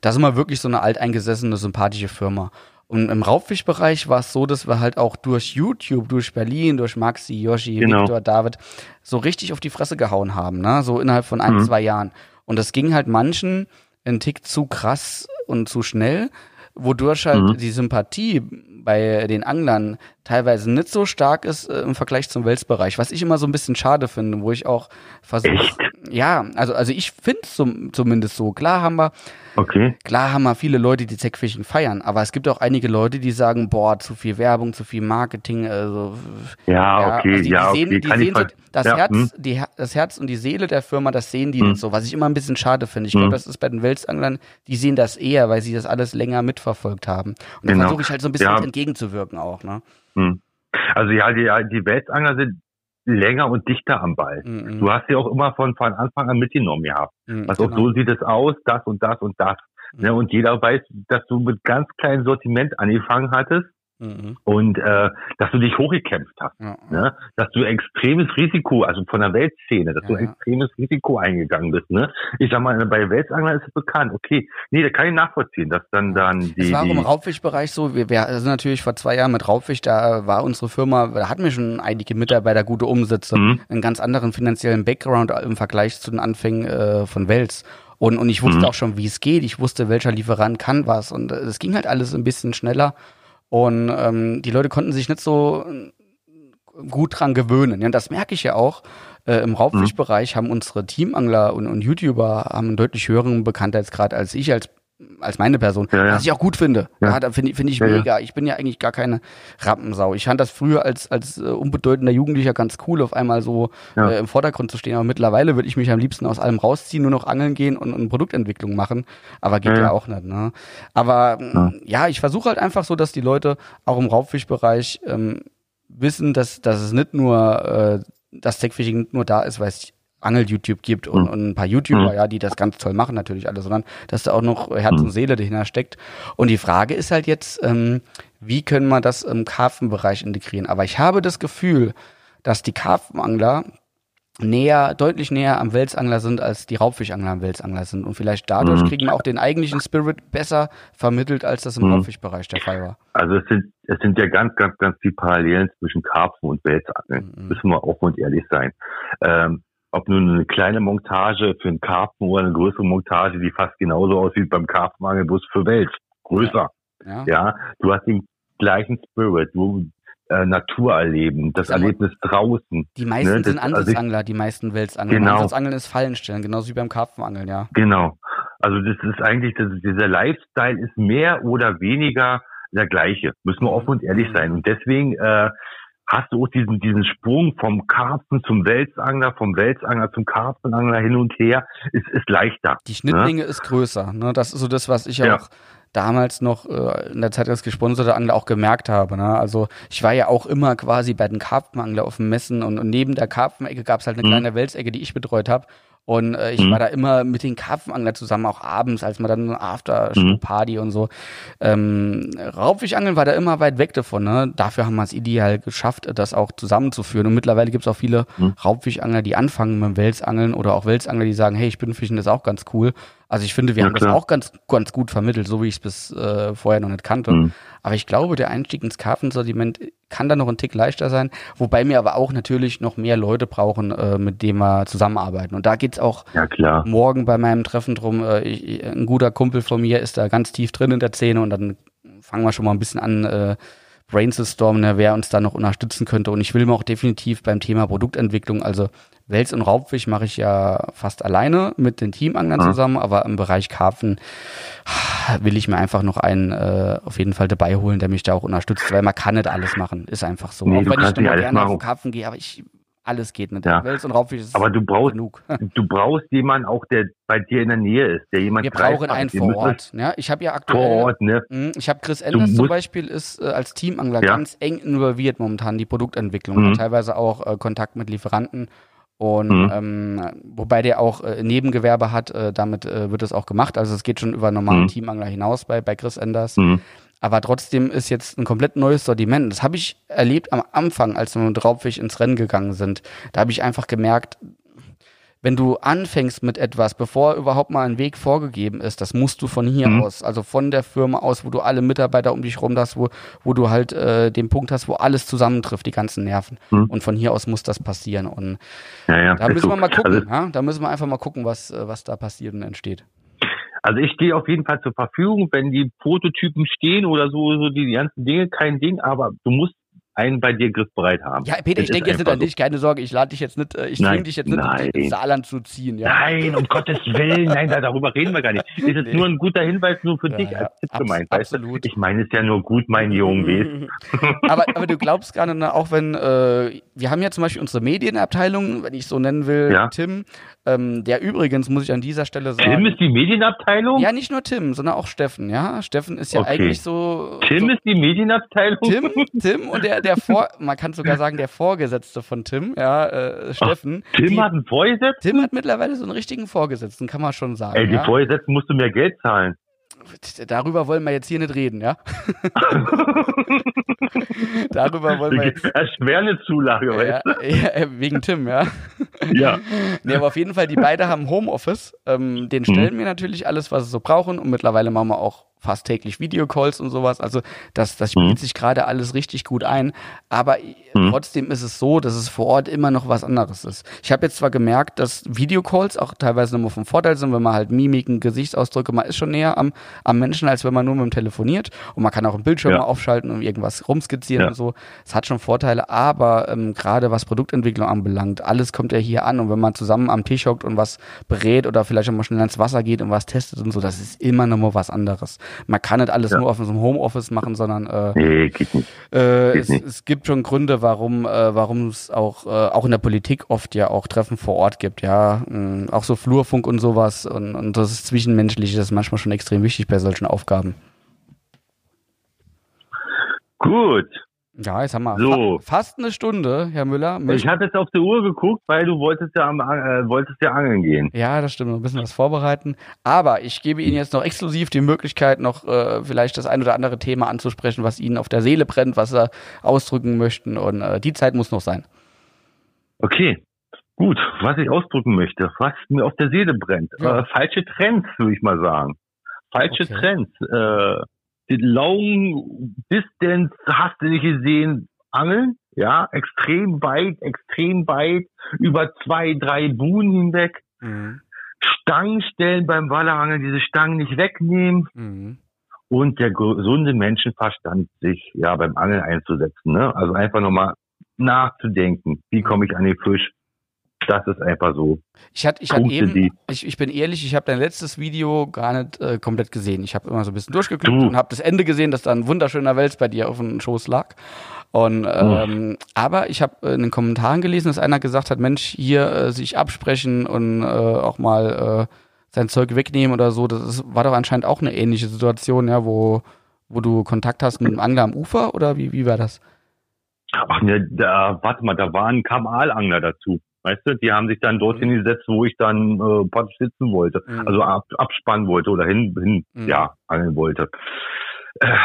Da sind wir wirklich so eine alteingesessene, sympathische Firma. Und im Raubfischbereich war es so, dass wir halt auch durch YouTube, durch Berlin, durch Maxi, Yoshi, genau. Victor, David so richtig auf die Fresse gehauen haben, ne? So innerhalb von ein, mhm. zwei Jahren. Und das ging halt manchen einen Tick zu krass und zu schnell, wodurch halt mhm. die Sympathie bei den Anglern teilweise nicht so stark ist äh, im Vergleich zum Welsbereich, was ich immer so ein bisschen schade finde, wo ich auch versuche, ja, also also ich finde es zumindest so. Klar haben wir, okay. klar haben wir viele Leute, die Zackfishing feiern, aber es gibt auch einige Leute, die sagen, boah, zu viel Werbung, zu viel Marketing, also ja, ja okay, also die, ja, die sehen, okay. die sehen so, das ja, Herz, hm. die, das Herz und die Seele der Firma, das sehen die hm. nicht so, was ich immer ein bisschen schade finde. Ich hm. glaube, das ist bei den Welsanglern, die sehen das eher, weil sie das alles länger mitverfolgt haben. Und da genau. versuche ich halt so ein bisschen ja. Entgegenzuwirken auch, ne? Hm. Also ja, die, die Weltangler sind länger und dichter am Ball. Mhm. Du hast sie auch immer von, von Anfang an mitgenommen gehabt. Mhm, also genau. so sieht es aus, das und das und das. Mhm. Ne, und jeder weiß, dass du mit ganz kleinem Sortiment angefangen hattest Mhm. Und äh, dass du dich hochgekämpft hast, ja. ne? dass du extremes Risiko, also von der Weltszene, dass ja. du extremes Risiko eingegangen bist. Ne? Ich sag mal, bei Weltangler ist es bekannt, okay, nee, da kann ich nachvollziehen, dass dann dann die. Es war auch im Raubfischbereich so, wir, wir sind natürlich vor zwei Jahren mit Raubfisch, da war unsere Firma, da hatten wir schon einige Mitarbeiter, gute Umsätze, mhm. einen ganz anderen finanziellen Background im Vergleich zu den Anfängen äh, von Wels. Und, und ich wusste mhm. auch schon, wie es geht. Ich wusste, welcher Lieferant kann was. Und es äh, ging halt alles ein bisschen schneller. Und ähm, die Leute konnten sich nicht so äh, gut dran gewöhnen. Ja, das merke ich ja auch. Äh, Im Raubfischbereich haben unsere Teamangler und, und YouTuber haben einen deutlich höheren Bekanntheitsgrad als ich als als meine Person, ja, ja. was ich auch gut finde. Ja, da finde find ich mega. Ich bin ja eigentlich gar keine Rampensau. Ich fand das früher als als äh, unbedeutender Jugendlicher ganz cool, auf einmal so äh, im Vordergrund zu stehen. Aber mittlerweile würde ich mich am liebsten aus allem rausziehen, nur noch angeln gehen und, und Produktentwicklung machen. Aber geht ja, auch nicht. Ne? Aber ja, ich versuche halt einfach so, dass die Leute auch im Raubfischbereich ähm, wissen, dass dass es nicht nur äh, das Techfishing nicht nur da ist, weil es Angel-YouTube gibt und, mhm. und, ein paar YouTuber, mhm. ja, die das ganz toll machen natürlich alles, sondern dass da auch noch Herz und mhm. Seele dahinter steckt. Und die Frage ist halt jetzt, ähm, wie können wir das im Karpfenbereich integrieren? Aber ich habe das Gefühl, dass die Karpfenangler näher, deutlich näher am Welsangler sind, als die Raubfischangler am Welsangler sind. Und vielleicht dadurch mhm. kriegen wir auch den eigentlichen Spirit besser vermittelt, als das im mhm. Raubfischbereich der Fall war. Also es sind, es sind ja ganz, ganz, ganz viele Parallelen zwischen Karpfen und Welsangeln. Mhm. Müssen wir offen und ehrlich sein. Ähm, ob nun eine kleine Montage für einen Karpfen oder eine größere Montage, die fast genauso aussieht beim Karpfenangel, bloß für Welt. Größer. Ja. ja. Du hast den gleichen Spirit, du äh, Natur erleben, das Erlebnis draußen. Die meisten ne? sind Ansichtsangler, also die meisten Welsangler. Genau. Ansichtsangeln ist Fallenstellen, genauso wie beim Karpfenangeln, ja. Genau. Also das ist eigentlich, das, dieser Lifestyle ist mehr oder weniger der gleiche. Müssen wir offen und ehrlich mhm. sein. Und deswegen äh, hast du auch diesen, diesen Sprung vom Karpfen zum Welsangler, vom Welsangler zum Karpfenangler hin und her, ist, ist leichter. Die Schnittmenge ne? ist größer. Ne? Das ist so das, was ich ja. auch damals noch äh, in der Zeit als gesponserte Angler auch gemerkt habe. Ne? Also ich war ja auch immer quasi bei den Karpfenangler auf dem Messen und, und neben der Karpfenecke gab es halt eine mhm. kleine Welsecke, die ich betreut habe. Und äh, ich mhm. war da immer mit den Karpfenanglern zusammen, auch abends, als man dann After-Party mhm. und so. Ähm, Raubfischangeln war da immer weit weg davon. Ne? Dafür haben wir es ideal geschafft, das auch zusammenzuführen. Und mittlerweile gibt es auch viele mhm. Raubfischangler, die anfangen mit dem Welsangeln oder auch Welsangler, die sagen, hey, Spinnenfischen ist auch ganz cool. Also ich finde, wir ja, haben klar. das auch ganz, ganz gut vermittelt, so wie ich es bis äh, vorher noch nicht kannte. Mhm. Aber ich glaube, der Einstieg ins Karpfensortiment kann da noch ein Tick leichter sein, wobei wir aber auch natürlich noch mehr Leute brauchen, äh, mit denen wir zusammenarbeiten. Und da geht's auch ja, morgen bei meinem Treffen drum. Äh, ich, ein guter Kumpel von mir ist da ganz tief drin in der Szene und dann fangen wir schon mal ein bisschen an, äh, brainstormen, ne, wer uns da noch unterstützen könnte. Und ich will mir auch definitiv beim Thema Produktentwicklung, also Wels- und Raubfisch mache ich ja fast alleine mit den Teamanglern mhm. zusammen, aber im Bereich Karpfen will ich mir einfach noch einen äh, auf jeden Fall dabei holen, der mich da auch unterstützt, weil man kann nicht alles machen, ist einfach so. Nee, auch wenn ich immer gerne machen. auf Karpfen gehe, aber ich alles geht nicht. Ja. Wels und Raubfisch ist Aber du brauchst, genug. du brauchst jemanden auch, der bei dir in der Nähe ist, der jemand Wir brauchen einen vor Ort. Ja, ich habe ja aktuell. Vor Ort, ne? Hm, ich habe Chris Enders zum Beispiel ist äh, als Teamangler ja. ganz eng involviert momentan die Produktentwicklung, mhm. teilweise auch äh, Kontakt mit Lieferanten und mhm. ähm, wobei der auch äh, Nebengewerbe hat, äh, damit äh, wird es auch gemacht. Also es geht schon über normalen mhm. Teamangler hinaus bei, bei Chris Enders. Mhm. Aber trotzdem ist jetzt ein komplett neues Sortiment. Das habe ich erlebt am Anfang, als wir mit Raubfisch ins Rennen gegangen sind. Da habe ich einfach gemerkt, wenn du anfängst mit etwas, bevor überhaupt mal ein Weg vorgegeben ist, das musst du von hier mhm. aus, also von der Firma aus, wo du alle Mitarbeiter um dich rum hast, wo, wo du halt äh, den Punkt hast, wo alles zusammentrifft, die ganzen Nerven. Mhm. Und von hier aus muss das passieren. Und ja, ja, da müssen wir mal gucken, also, ja? da müssen wir einfach mal gucken, was, äh, was da passiert und entsteht. Also ich stehe auf jeden Fall zur Verfügung, wenn die Prototypen stehen oder so, so die ganzen Dinge, kein Ding, aber du musst einen bei dir griffbereit haben. Ja, Peter, das ich denke jetzt nicht an dich, keine Sorge, ich lade dich jetzt nicht, äh, ich zwinge dich jetzt nicht nein. ins Saarland zu ziehen. Ja? Nein, um Gottes Willen, nein, darüber reden wir gar nicht. Das ist nee. nur ein guter Hinweis nur für ja, dich als Tipp gemeint. Absolut. Ich meine es ja nur gut, mein Junge, aber, aber du glaubst gerade, ne, auch wenn, äh, wir haben ja zum Beispiel unsere Medienabteilung, wenn ich so nennen will, ja. Tim, ähm, der übrigens, muss ich an dieser Stelle sagen. Tim ist die Medienabteilung? Ja, nicht nur Tim, sondern auch Steffen, ja. Steffen ist ja okay. eigentlich so. Tim so, ist die Medienabteilung? Tim, Tim und der, der Vor, man kann sogar sagen, der Vorgesetzte von Tim, ja, äh, Steffen. Ach, Tim die, hat einen Vorgesetzten? Tim hat mittlerweile so einen richtigen Vorgesetzten, kann man schon sagen. Ey, die ja? Vorgesetzten musst du mehr Geld zahlen. Darüber wollen wir jetzt hier nicht reden, ja? Darüber wollen wir jetzt. Erschwerne Zulage, ja, ja, wegen Tim, ja. Ja. nee, aber auf jeden Fall, die beiden haben Homeoffice. Ähm, den stellen mhm. wir natürlich alles, was sie so brauchen. Und mittlerweile machen wir auch fast täglich Videocalls und sowas. Also das, das spielt mhm. sich gerade alles richtig gut ein. Aber mhm. trotzdem ist es so, dass es vor Ort immer noch was anderes ist. Ich habe jetzt zwar gemerkt, dass Videocalls auch teilweise nochmal vom Vorteil sind, wenn man halt Mimiken, Gesichtsausdrücke, man ist schon näher am, am Menschen, als wenn man nur mit dem telefoniert. Und man kann auch einen Bildschirm ja. aufschalten und irgendwas rumskizzieren ja. und so. Es hat schon Vorteile, aber ähm, gerade was Produktentwicklung anbelangt, alles kommt ja hier an. Und wenn man zusammen am Tisch hockt und was berät oder vielleicht auch mal schnell ans Wasser geht und was testet und so, das ist immer noch mal was anderes. Man kann nicht alles ja. nur auf einem Homeoffice machen, sondern äh, nee, geht nicht. Äh, geht es, nicht. es gibt schon Gründe, warum äh, warum es auch äh, auch in der Politik oft ja auch Treffen vor Ort gibt, ja, mh, auch so Flurfunk und sowas und, und das ist zwischenmenschlich, das ist manchmal schon extrem wichtig bei solchen Aufgaben. Gut, ja, jetzt haben wir so. fa fast eine Stunde, Herr Müller. Ich habe jetzt auf die Uhr geguckt, weil du wolltest ja, am, äh, wolltest ja angeln gehen. Ja, das stimmt, ein bisschen was vorbereiten. Aber ich gebe Ihnen jetzt noch exklusiv die Möglichkeit, noch äh, vielleicht das ein oder andere Thema anzusprechen, was Ihnen auf der Seele brennt, was Sie ausdrücken möchten. Und äh, die Zeit muss noch sein. Okay, gut. Was ich ausdrücken möchte, was mir auf der Seele brennt. Ja. Äh, falsche Trends, würde ich mal sagen. Falsche okay. Trends. Long Distance hast du nicht gesehen, Angeln, ja, extrem weit, extrem weit, über zwei, drei Buhnen hinweg. Mhm. Stangen stellen beim Wallerangeln, diese Stangen nicht wegnehmen. Mhm. Und der gesunde Menschenverstand sich ja beim Angeln einzusetzen. Ne? Also einfach nochmal nachzudenken, wie komme ich an den Fisch, das ist einfach so. Ich hatte, ich hatte eben, ich, ich bin ehrlich, ich habe dein letztes Video gar nicht äh, komplett gesehen. Ich habe immer so ein bisschen durchgeguckt und habe das Ende gesehen, dass da ein wunderschöner Wels bei dir auf dem Schoß lag. Und ähm, oh. aber ich habe in den Kommentaren gelesen, dass einer gesagt hat, Mensch, hier äh, sich absprechen und äh, auch mal äh, sein Zeug wegnehmen oder so. Das ist, war doch anscheinend auch eine ähnliche Situation, ja, wo wo du Kontakt hast mit einem Angler am Ufer oder wie wie war das? Ach ne, da, warte mal, da war ein Kamalangler dazu. Weißt du, die haben sich dann dorthin mhm. gesetzt, wo ich dann äh, praktisch sitzen wollte. Mhm. Also ab, abspannen wollte oder hin, hin mhm. ja, angeln wollte. Äh,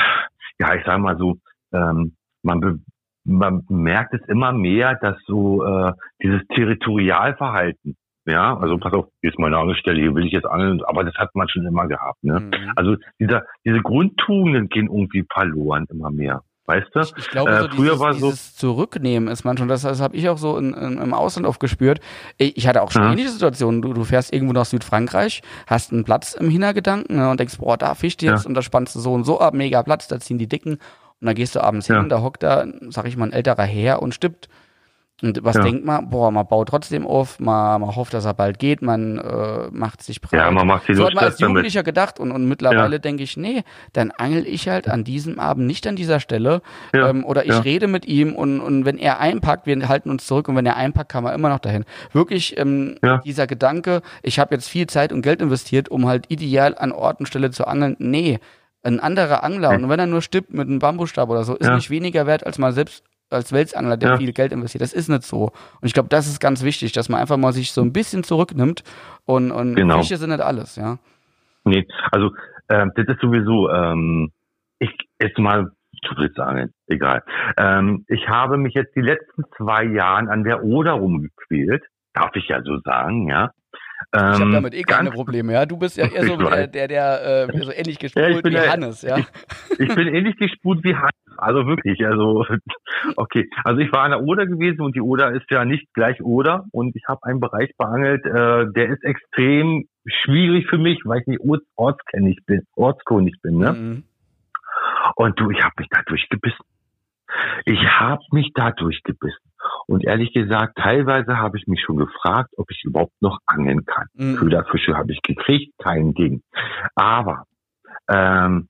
ja, ich sag mal so, ähm, man, be man merkt es immer mehr, dass so äh, dieses Territorialverhalten, ja, also pass auf, hier ist meine Angelstelle, hier will ich jetzt angeln, aber das hat man schon immer gehabt. Ne? Mhm. Also dieser, diese Grundtugenden gehen irgendwie verloren immer mehr. Weißt du? Ich, ich glaube, äh, so früher dieses, war so dieses Zurücknehmen ist manchmal, das, das habe ich auch so in, in, im Ausland oft gespürt. Ich hatte auch schon ja. ähnliche Situationen. Du, du fährst irgendwo nach Südfrankreich, hast einen Platz im Hintergedanken ne, und denkst, boah, da fischt jetzt ja. und da spannst du so und so ab, mega Platz, da ziehen die Dicken. Und dann gehst du abends ja. hin, da hockt da, sag ich mal, ein älterer Herr und stippt und was ja. denkt man? Boah, man baut trotzdem auf, man, man hofft, dass er bald geht, man äh, macht sich breit. Ja, man macht sich So hat man als Jugendlicher damit. gedacht und, und mittlerweile ja. denke ich, nee, dann angel ich halt an diesem Abend nicht an dieser Stelle ja. ähm, oder ich rede mit ihm und, und wenn er einpackt, wir halten uns zurück und wenn er einpackt, kann man immer noch dahin. Wirklich ähm, dieser Gedanke, ich habe jetzt viel Zeit und Geld investiert, um halt ideal an Ort und Stelle zu angeln, nee, ein anderer Angler und wenn er nur stippt mit einem Bambusstab oder so, ist nicht weniger wert, als mal selbst als Welsangler, der ja. viel Geld investiert. Das ist nicht so. Und ich glaube, das ist ganz wichtig, dass man einfach mal sich so ein bisschen zurücknimmt und, und genau. Fische sind nicht alles, ja. Nee, also äh, das ist sowieso, ähm, ich jetzt mal, du willst sagen, egal. Ähm, ich habe mich jetzt die letzten zwei Jahre an der Oder rumgequält, darf ich ja so sagen, ja. Ich habe ähm, damit eh keine Probleme, ja. Du bist ja eher so der, der, der äh, so ähnlich gespult ja, wie Hannes, ja. Ich, ich, bin ähnlich gespult wie Hannes. Also wirklich, also okay. Also ich war an der Oder gewesen und die Oder ist ja nicht gleich Oder und ich habe einen Bereich beangelt, äh, der ist extrem schwierig für mich, weil ich nicht orts bin, ortskundig bin, ne? Mhm. Und du, ich habe mich da durchgebissen. Ich habe mich da durchgebissen. Und ehrlich gesagt, teilweise habe ich mich schon gefragt, ob ich überhaupt noch angeln kann. Mhm. Köderfische habe ich gekriegt, kein Ding. Aber ähm,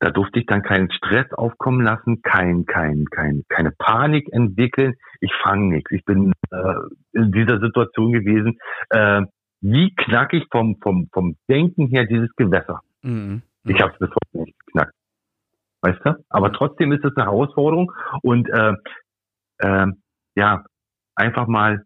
da durfte ich dann keinen Stress aufkommen lassen, kein, kein, kein, keine Panik entwickeln. Ich fange nichts. Ich bin äh, in dieser Situation gewesen. Äh, wie knack ich vom, vom, vom Denken her dieses Gewässer? Mhm. Ich habe es bis heute nicht geknackt. Weißt du? Aber trotzdem ist es eine Herausforderung und äh, äh, ja, einfach mal,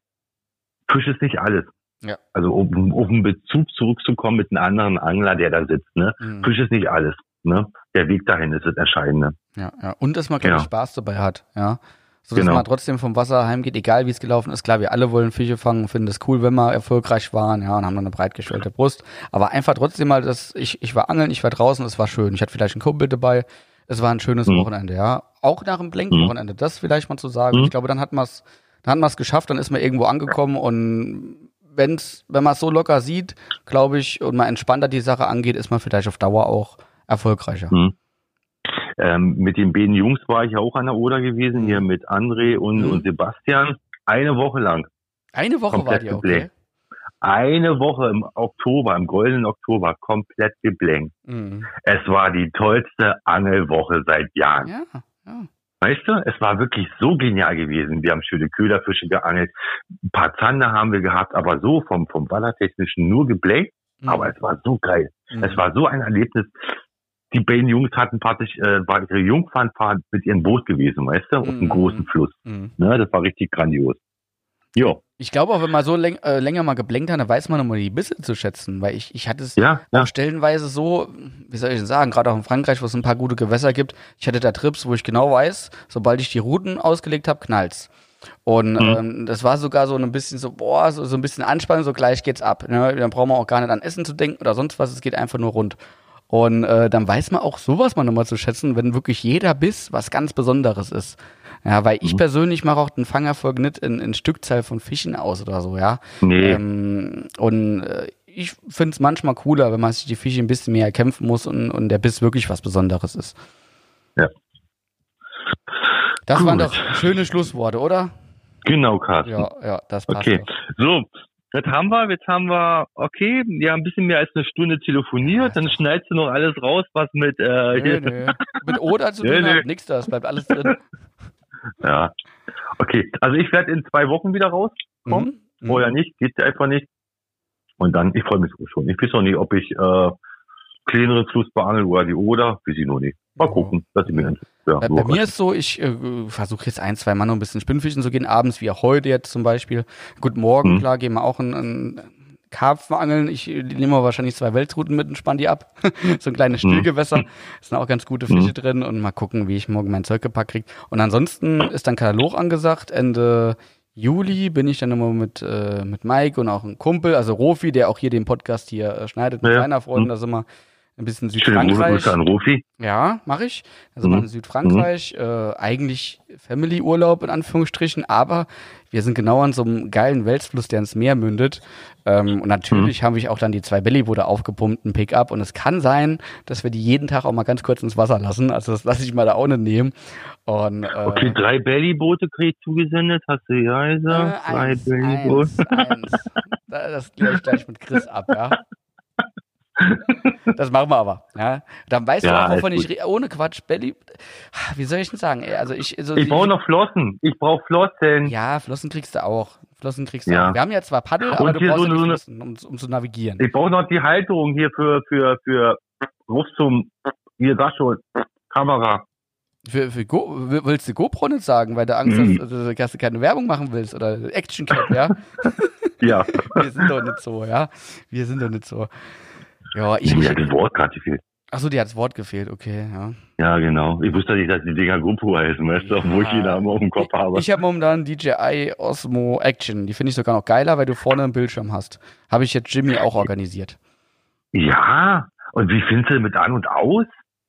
Fisch ist nicht alles. Ja. Also um, um einen Bezug zurückzukommen mit einem anderen Angler, der da sitzt. Ne? Mhm. Fisch ist nicht alles. Ne? Der Weg dahin ist das Entscheidende. Ja, ja. Und dass man, glaube ja. Spaß dabei hat. Ja. So dass Genau. man trotzdem vom Wasser heimgeht, egal wie es gelaufen ist. Klar, wir alle wollen Fische fangen, finden es cool, wenn wir erfolgreich waren, ja, und haben dann eine breitgestellte Brust. Aber einfach trotzdem mal, dass ich, ich war angeln, ich war draußen, es war schön. Ich hatte vielleicht einen Kumpel dabei. Es war ein schönes Mhm. Wochenende, ja. Auch nach dem Blenkenwochenende, das vielleicht mal zu sagen. Mhm. Ich glaube, dann hat man es, dann hat man es geschafft, dann ist man irgendwo angekommen und wenn's, wenn man es so locker sieht, glaube ich, und man entspannter die Sache angeht, ist man vielleicht auf Dauer auch erfolgreicher. Mhm. Ähm, mit den beiden Jungs war ich auch an der Oder gewesen, hier mit André und, Mhm. und Sebastian. Eine Woche lang. Eine Woche war Komplett die, okay? Eine Woche im Oktober, im goldenen Oktober, komplett geblenkt. Mhm. Es war die tollste Angelwoche seit Jahren. Ja, ja. Weißt du, es war wirklich so genial gewesen. Wir haben schöne Köderfische geangelt. Ein paar Zander haben wir gehabt, aber so vom, vom Wallertechnischen nur geblenkt. Mhm. Aber es war so geil. Mhm. Es war so ein Erlebnis. Die beiden Jungs hatten praktisch, äh, war ihre Jungfernfahrt mit ihrem Boot gewesen, weißt du, auf Mhm. einem großen Fluss. Mhm. Ne, das war richtig grandios. Jo, Ich glaube auch, wenn man so läng äh, länger mal geblenkt hat, dann weiß man nochmal die Bisse zu schätzen, weil ich, ich hatte es ja, ja. stellenweise so, wie soll ich denn sagen, gerade auch in Frankreich, wo es ein paar gute Gewässer gibt, ich hatte da Trips, wo ich genau weiß, sobald ich die Routen ausgelegt habe, knallt's. Und Mhm. ähm, das war sogar so ein bisschen so, boah, so, so ein bisschen Anspannung, so gleich geht's ab. Ne? Dann brauchen wir auch gar nicht an Essen zu denken oder sonst was, es geht einfach nur rund. Und äh, dann weiß man auch sowas mal nochmal zu schätzen, wenn wirklich jeder Biss was ganz Besonderes ist. Ja, weil ich Mhm. persönlich mache auch den Fangerfolg nicht in, in Stückzahl von Fischen aus oder so, ja. Nee, Ähm, und äh, ich finde es manchmal cooler, wenn man sich die Fische ein bisschen mehr erkämpfen muss und, und der Biss wirklich was Besonderes ist. Ja. Das Gut. waren doch schöne Schlussworte, oder? genau, Carsten. Ja, ja, das passt Okay. doch. So, das haben wir. Jetzt haben wir, okay, ja, ein bisschen mehr als eine Stunde telefoniert. Dann schneidest du noch alles raus, was mit, äh, Nö, nö. Mit Oder zu tun hat, nix da, es bleibt alles drin. Ja. Okay, also ich werde in zwei Wochen wieder rauskommen. Mhm. Vorher nicht, geht einfach nicht. Und dann, ich freue mich schon. Ich weiß noch nicht, ob ich äh, kleineren Fluss beangeln oder die Oder, weiß ich noch nicht. Mal gucken, dass ich mir dann, ja, Bei, mir ist so, ich äh, versuche jetzt ein, zwei Mal noch ein bisschen Spinnfischen zu gehen, abends wie auch heute jetzt zum Beispiel. Gut, morgen, Mhm. klar, gehen wir auch einen, einen Karpfen angeln. Ich äh, nehme wahrscheinlich zwei Weltruten mit und spann die ab. so ein kleines Mhm. Stillgewässer. sind auch ganz gute Fische Mhm. drin und mal gucken, wie ich morgen mein Zeug gepackt krieg. Und ansonsten ist dann Katalog angesagt. Ende Juli bin ich dann immer mit, äh, mit Mike und auch ein Kumpel, also Rofi, der auch hier den Podcast hier äh, schneidet mit Ja. seiner Freundin. Mhm. Da sind wir ein bisschen Schöne Grüße, Südfrankreich. An Rofi. Ja, mache ich. Also mal Mhm. in Südfrankreich, äh, eigentlich Family-Urlaub in Anführungsstrichen, aber wir sind genau an so einem geilen Welsfluss, der ins Meer mündet. Ähm, und natürlich Mhm. habe ich auch dann die zwei Bellyboote aufgepumpt, einen Pickup. Und es kann sein, dass wir die jeden Tag auch mal ganz kurz ins Wasser lassen. Also das lasse ich mal da auch nicht nehmen. Und, äh, Okay, drei Bellyboote krieg ich zugesendet, hast du ja äh, gesagt? drei eins, Bellyboote. eins, eins. Da- Das kläre ich gleich mit Chris ab, ja. Das machen wir aber. Ja. Dann weißt Ja, du auch, wovon ich re- ohne Quatsch, Belly. Wie soll ich denn sagen? ey? Also ich, so Ich brauche noch Flossen. Ich brauche Flossen. Ja, Flossen kriegst du auch. Flossen kriegst du Ja. auch. Wir haben ja zwar Paddel, aber Und du hier brauchst so eine- Flossen, um, um zu navigieren. Ich brauche noch die Halterung hier für, für, für, ruf zum, hier, sag schon, Kamera. Für, für Go, willst du GoPro nicht sagen, weil du Angst Mhm. hast, also, dass du keine Werbung machen willst oder Action Cap, ja? Ja. Wir sind doch nicht so, ja? Wir sind doch nicht so. Ja, ich. Mir hat das Wort gerade gefehlt. Achso, dir hat das Wort gefehlt, okay, ja. Ja, genau. Ich wusste nicht, dass die Dinger GoPro heißen, weißt du, wo ich die Namen auf dem Kopf habe. Ich habe momentan DJI Osmo Action. Die finde ich sogar noch geiler, weil du vorne einen Bildschirm hast. Habe ich jetzt Jimmy auch organisiert. ja. Und wie findest du mit an und aus?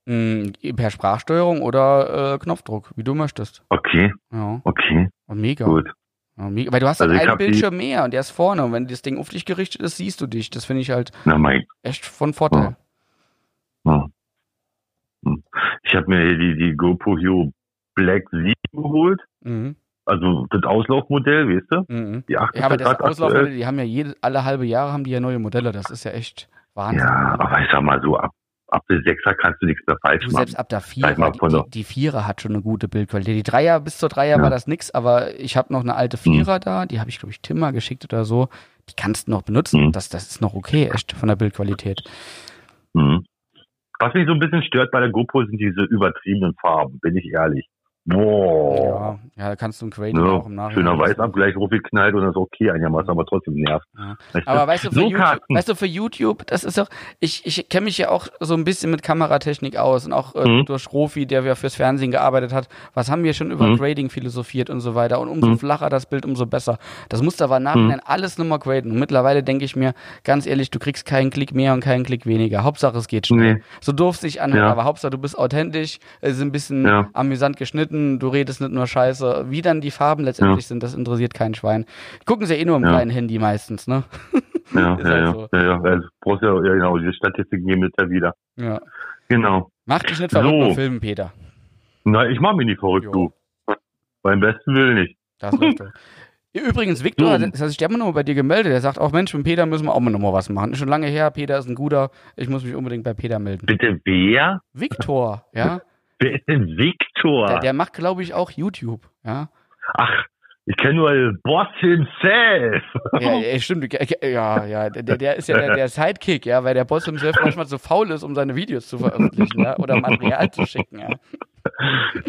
Mm, per Sprachsteuerung oder äh, Knopfdruck, wie du möchtest. Okay, Ja, okay, und mega. gut. Ja, mega. Weil du hast halt Also einen Bildschirm mehr und der ist vorne. Und wenn das Ding auf dich gerichtet ist, siehst du dich. Das finde ich halt Na echt von Vorteil. Ja. Hm. Ich habe mir hier die, die GoPro Hero Black 7 geholt. Mhm. Also das Auslaufmodell, weißt du? Mhm. Die 8 Ja, aber das grad Auslauf, aktuell. die haben ja jede, alle halbe Jahre haben die ja neue Modelle. Das ist ja echt Wahnsinn. Ja, aber ich sag mal so, ab, ab der 6er kannst du nichts mehr falsch machen. selbst ab der Vierer, die, die, die Vierer hat schon eine gute Bildqualität. Die Dreier bis zur Dreier Ja. war das nix, aber ich habe noch eine alte Hm. Vierer da, die habe ich, glaube ich, Timmer geschickt oder so. Die kannst du noch benutzen. Hm. Das, das ist noch okay, echt, von der Bildqualität. Mhm. Was mich so ein bisschen stört bei der GoPro sind diese übertriebenen Farben, bin ich ehrlich. Boah. Ja, ja, da kannst du ein Grading Ja, auch im Nachhinein. schöner Weißabgleich, geknallt und das ist okay einigermaßen, aber trotzdem nervt. Ja. Du? Aber weißt du, für so YouTube, Karten. weißt du, für YouTube, das ist doch, ich, ich kenne mich ja auch so ein bisschen mit Kameratechnik aus und auch äh, Mhm. durch Rofi, der ja fürs Fernsehen gearbeitet hat. Was haben wir schon über Mhm. Grading philosophiert und so weiter und umso Mhm. flacher das Bild, umso besser. Das musst du aber Nachhinein alles nochmal graden. Und mittlerweile denke ich mir, ganz ehrlich, du kriegst keinen Klick mehr und keinen Klick weniger. Hauptsache es geht schnell. Nee. So doof sich anhört, Ja. aber Hauptsache du bist authentisch, es ist ein bisschen amüsant geschnitten, du redest nicht nur Scheiße. Wie dann die Farben letztendlich sind, das interessiert kein Schwein. Gucken sie eh nur im Ja. kleinen Handy meistens, ne? Ja, ja, halt ja, so. ja, ja. Also, brauchst ja, ja, genau, die Statistiken geben jetzt ja wieder. Ja. Genau. Mach dich nicht verrückt So. Filmen, Peter. Na, ich mach mich nicht verrückt, Jo. du. Beim besten Willen nicht. Das läuft doch. Übrigens, Victor, So. das hat sich der immer noch mal bei dir gemeldet. Der sagt auch, Mensch, mit Peter müssen wir auch mal noch mal was machen. Ist schon lange her, Peter ist ein guter. Ich muss mich unbedingt bei Peter melden. Bitte wer? Victor, ja. Wer ist denn Victor? Der, der macht, glaube ich, auch YouTube, ja. Ach, ich kenne nur den Boss himself. Ja, ja stimmt. Ja, ja, der, der ist ja der, der Sidekick, ja, weil der Boss himself manchmal so faul ist, um seine Videos zu veröffentlichen, ja, oder Material zu schicken, ja.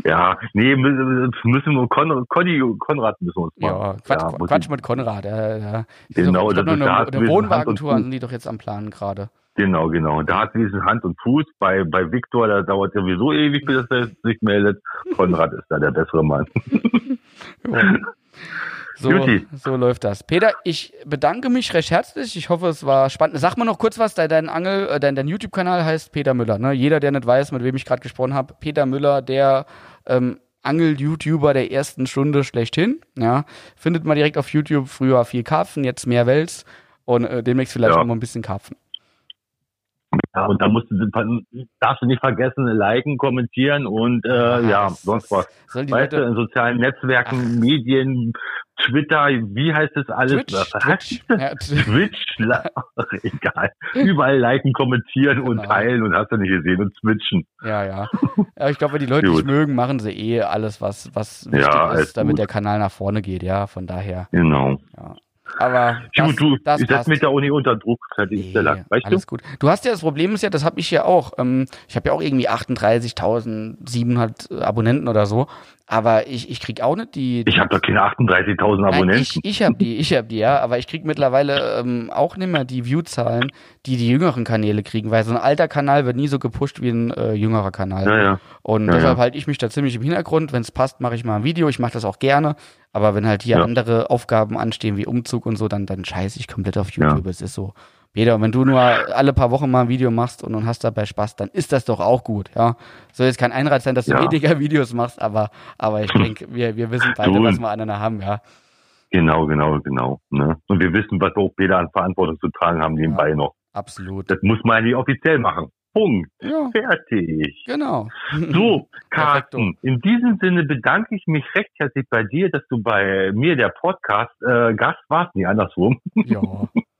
Ja, nee, müssen müssen wir Kon Conny, Konrad müssen wir uns machen. Ja, Quatsch, Ja, Quatsch mit Konrad. Ja, ja. Genau, glaub, das ist eine, eine Wohnwagentour sind die doch jetzt am Planen gerade. Genau, genau. Da hat diesen Hand und Fuß. Bei, bei Victor, da dauert sowieso ewig, bis er sich meldet. Konrad ist da der bessere Mann. So, so läuft das. Peter, ich bedanke mich recht herzlich. Ich hoffe, es war spannend. Sag mal noch kurz was. Dein, dein Angel, äh, dein, dein YouTube-Kanal heißt Peter Müller. Ne? Jeder, der nicht weiß, mit wem ich gerade gesprochen habe, Peter Müller, der ähm, Angel-YouTuber der ersten Stunde schlechthin. Ja, findet man direkt auf YouTube. Früher viel Karpfen, jetzt mehr Wels und äh, demnächst vielleicht Ja. noch mal ein bisschen Karpfen. Ja, und da musst du, darfst du nicht vergessen, liken, kommentieren und äh, ja, das- sonst was. Sollen die Weißt du, Leute in sozialen Netzwerken, Medien, Twitter, wie heißt das alles? Twitch, Twitch, ja? Twitch, egal. Überall liken, kommentieren und Genau. teilen und hast du nicht gesehen und switchen. Ja, ja. ja ich glaube, wenn die Leute dich mögen, machen sie eh alles, was, was wichtig Ja, ist, damit gut. der Kanal nach vorne geht, ja, von daher. Genau. Aber das, du, du, das ich setz passt. mich da auch nicht unter Druck, fertig ist der Nee, Lack. Weißt du? alles gut. Du hast ja das Problem ist ja, das habe ich ja auch. Ähm, ich habe ja auch irgendwie 38.700 Abonnenten oder so. Aber ich, ich krieg auch nicht die. Ich habe doch keine 38.000 Nein, Abonnenten. ich, ich habe die, ich habe die, ja, aber ich krieg mittlerweile ähm, auch nicht mehr die View-Zahlen, die die jüngeren Kanäle kriegen, weil so ein alter Kanal wird nie so gepusht wie ein äh, jüngerer Kanal. ja, ja. Und Ja, deshalb halte ich mich da ziemlich im Hintergrund. Wenn es passt, mache ich mal ein Video. Ich mache das auch gerne. Aber wenn halt hier andere Aufgaben anstehen, wie Umzug und so, dann, dann scheiße ich komplett auf YouTube. Es ist so. Peter, wenn du nur alle paar Wochen mal ein Video machst und, und hast dabei Spaß, dann ist das doch auch gut, ja. Soll jetzt kein Einreiz sein, dass du weniger Videos machst, aber, aber ich denke, wir, wir wissen beide, Du- was wir aneinander haben, ja. Genau, genau, genau. Ne? Und wir wissen, was auch Peter an Verantwortung zu tragen haben nebenbei noch. Absolut. Das muss man ja nicht offiziell machen. Punkt. Ja, Fertig. genau. So. Carsten, in diesem Sinne bedanke ich mich recht herzlich bei dir, dass du bei mir der Podcast äh, Gast warst, nie andersrum. Ja.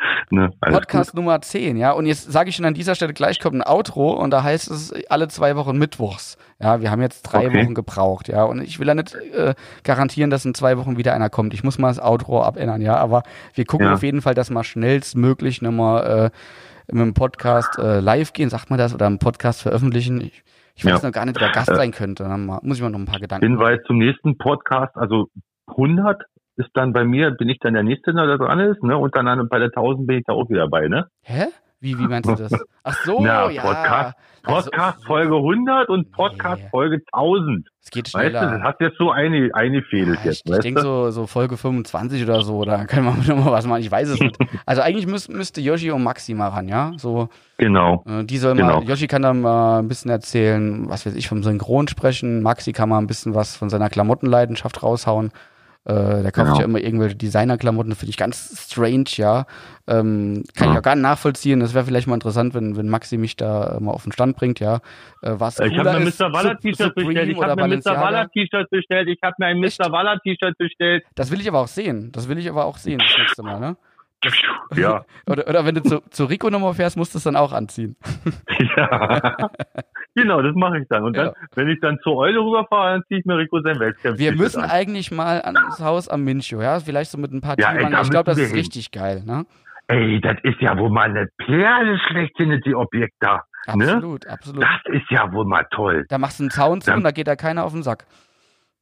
Ne? Podcast Nummer 10, ja. Und jetzt sage ich schon an dieser Stelle gleich kommt ein Outro und da heißt es alle zwei Wochen Mittwochs. Ja, wir haben jetzt drei Okay. Wochen gebraucht, ja. Und ich will ja nicht äh, garantieren, dass in zwei Wochen wieder einer kommt. Ich muss mal das Outro abändern, ja. Aber wir gucken Ja. auf jeden Fall, dass wir schnellstmöglich nochmal äh, mit dem Podcast äh, live gehen, sagt man das, oder im Podcast veröffentlichen. Ich, ich weiß Ja. noch gar nicht, wer Gast Äh, sein könnte. Dann muss ich mal noch ein paar Gedanken Hinweis zum nächsten Podcast, also 100 ist dann bei mir, bin ich dann der Nächste, der da dran ist, ne? Und dann an- bei der 1000 bin ich da auch wieder bei, ne? Hä? Wie, wie meinst du das? Ach so, Na, ja. Podcast- Also, Folge 100 und Podcast Nee. Folge 1000. Es geht Weißt schneller. du, das hast jetzt so eine, eine Fehlt Ja, jetzt, ich ich weißt denke so, so Folge 25 oder so, da kann man noch mal was machen, ich weiß es nicht. Also eigentlich müß, müsste Yoshi und Maxi mal ran, ja? So, Genau. äh, die soll Genau. mal, Yoshi kann dann mal ein bisschen erzählen, was weiß ich, vom Synchron sprechen, Maxi kann mal ein bisschen was von seiner Klamottenleidenschaft raushauen. Äh, der kauft Genau. ja immer irgendwelche Designerklamotten, finde ich ganz strange, ja. Ähm, kann ich Ja. auch gar nicht nachvollziehen. Das wäre vielleicht mal interessant, wenn, wenn Maxi mich da äh, mal auf den Stand bringt, ja. Äh, was Ich habe mir Mr. Waller T-Shirt bestellt. Ich habe mir Mr. Waller T-Shirt bestellt. Ich habe mir ein? Mr. Waller T-Shirt bestellt. Das will ich aber auch sehen. Das will ich aber auch sehen das nächste Mal, ne? Ja. Oder, oder wenn du zu, zu Rico nochmal fährst, musst du es dann auch anziehen. ja. genau, das mache ich dann. Und dann, Ja. wenn ich dann zur Eule rüberfahre, dann ziehe ich mir Rico sein Weltcamp. Wir müssen an. eigentlich mal ans Haus am Mincho, ja? Vielleicht so mit ein paar Ja, ey, Ich glaube, das ist hin. richtig geil, ne? Ey, das ist ja wohl mal eine Perle schlechthin, die Objekt da. Ne? Absolut, absolut. Das ist ja wohl mal toll. Da machst du einen Zaun zu und da geht da keiner auf den Sack.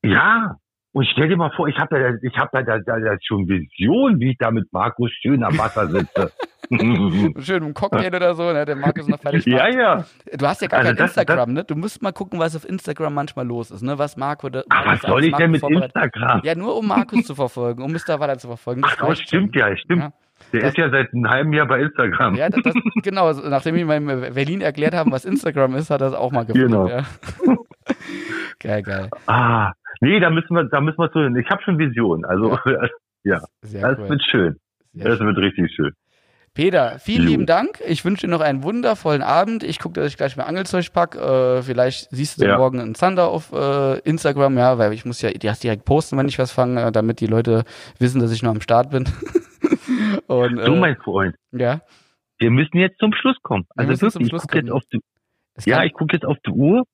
Ja. Und stell dir mal vor, ich habe da, ich hab da, da, da, da schon Vision, wie ich da mit Markus schön am Wasser sitze. Schön im Cocktail oder so, ne? Der Markus noch fertig macht. ja, ja. Du hast ja gar Also kein das- Instagram, ne? Du musst mal gucken, was auf Instagram manchmal los ist, ne? Was Marco da. Ach, was soll ich denn mit Instagram? Ja, nur um Markus zu verfolgen, um Mr. Waller zu verfolgen. Das Ach, das stimmt ja, stimmt. Ja. Der Das- ist ja seit einem halben Jahr bei Instagram. Ja, das, das, genau. Nachdem wir in Berlin erklärt haben, was Instagram ist, hat er es auch mal gefunden. Genau. Ja. geil, geil. Ah, nee, da müssen wir, da müssen wir zu hin. Ich habe schon Visionen. Also, Sehr das cool. wird schön. Sehr Das schön. wird richtig schön. Peter, vielen Jo. lieben Dank. Ich wünsche dir noch einen wundervollen Abend. Ich gucke, dass ich gleich mein Angelzeug pack. Äh, vielleicht siehst du Ja. morgen einen Zander auf äh, Instagram, ja, weil ich muss ja direkt posten, wenn ich was fange, äh, damit die Leute wissen, dass ich noch am Start bin. Und, äh, mein Freund, ja, wir müssen jetzt zum Schluss kommen. Wir Also müssen zum wirklich, ich gucke jetzt auf die, ja, ich gucke jetzt auf die Uhr.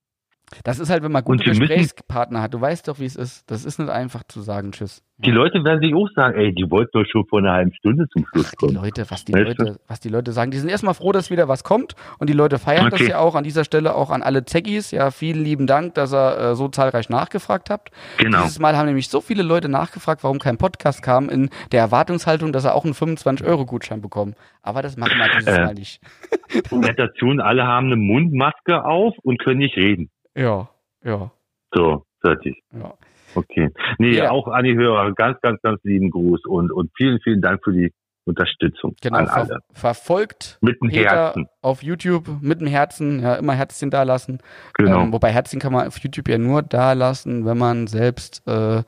Das ist halt, wenn man gute Gesprächspartner hat. Du weißt doch, wie es ist. Das ist nicht einfach zu sagen Tschüss. Die Leute werden sich auch sagen, ey, die wollten doch schon vor einer halben Stunde zum Schluss Die kommen. Leute, was die Weißt du? Leute, was die Leute sagen, die sind erstmal froh, dass wieder was kommt und die Leute feiern das Okay. ja auch an dieser Stelle auch an alle Zeggis. Ja, vielen lieben Dank, dass ihr äh, so zahlreich nachgefragt habt. Genau. Dieses Mal haben nämlich so viele Leute nachgefragt, warum kein Podcast kam, in der Erwartungshaltung, dass sie auch einen 25-Euro-Gutschein bekommen. Aber das machen wir dieses Äh. Mal nicht. Station, alle haben eine Mundmaske auf und können nicht reden. Ja, ja, So, fertig. ja. Okay. Nee, Ja. auch an die Hörer, ganz, ganz, ganz lieben Gruß und, und vielen, vielen Dank für die Unterstützung Genau, an ver alle. verfolgt Mit dem Herzen. auf YouTube mit dem Herzen, ja, immer Herzchen da lassen. Genau. Ähm, wobei Herzchen kann man auf YouTube ja nur da lassen, wenn man selbst äh,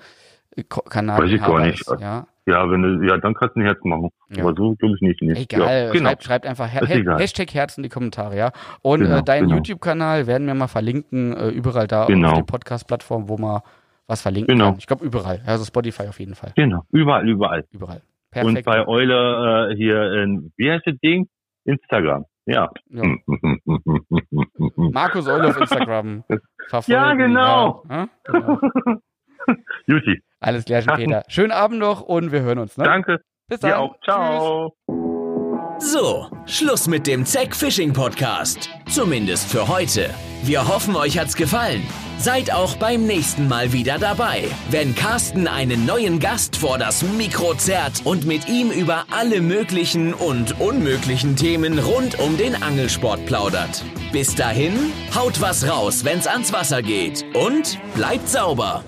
Kanal Weiß ich gar nicht. Ist, ja. Ja, wenn du, ja, dann kannst du ein Herz machen. Ja. Aber so glaube ich nicht. Nee. Egal, Ja, genau. schreibt, schreibt einfach Her egal. Hashtag Herzen in die Kommentare, ja. Und Genau, äh, deinen genau. YouTube-Kanal werden wir mal verlinken, äh, überall da Genau. auf den Podcast-Plattformen, wo man was verlinken Genau. kann. Ich glaube überall, also Spotify auf jeden Fall, Genau. Überall, überall. überall. Und Perfekt. bei Eule äh, hier in, wie heißt das Ding? Instagram. Ja. ja. Markus Eule auf Instagram verfolgen. Ja, genau. Ja, ja, genau. Juti, Alles klar, Peter. Schönen Abend noch und wir hören uns. Ne? danke. Bis dann. Dir auch. Ciao. So, Schluss mit dem Zack Fishing Podcast. Zumindest für heute. Wir hoffen, euch hat's gefallen. Seid auch beim nächsten Mal wieder dabei, wenn Carsten einen neuen Gast vor das Mikro zerrt und mit ihm über alle möglichen und unmöglichen Themen rund um den Angelsport plaudert. Bis dahin, haut was raus, wenn's ans Wasser geht und bleibt sauber.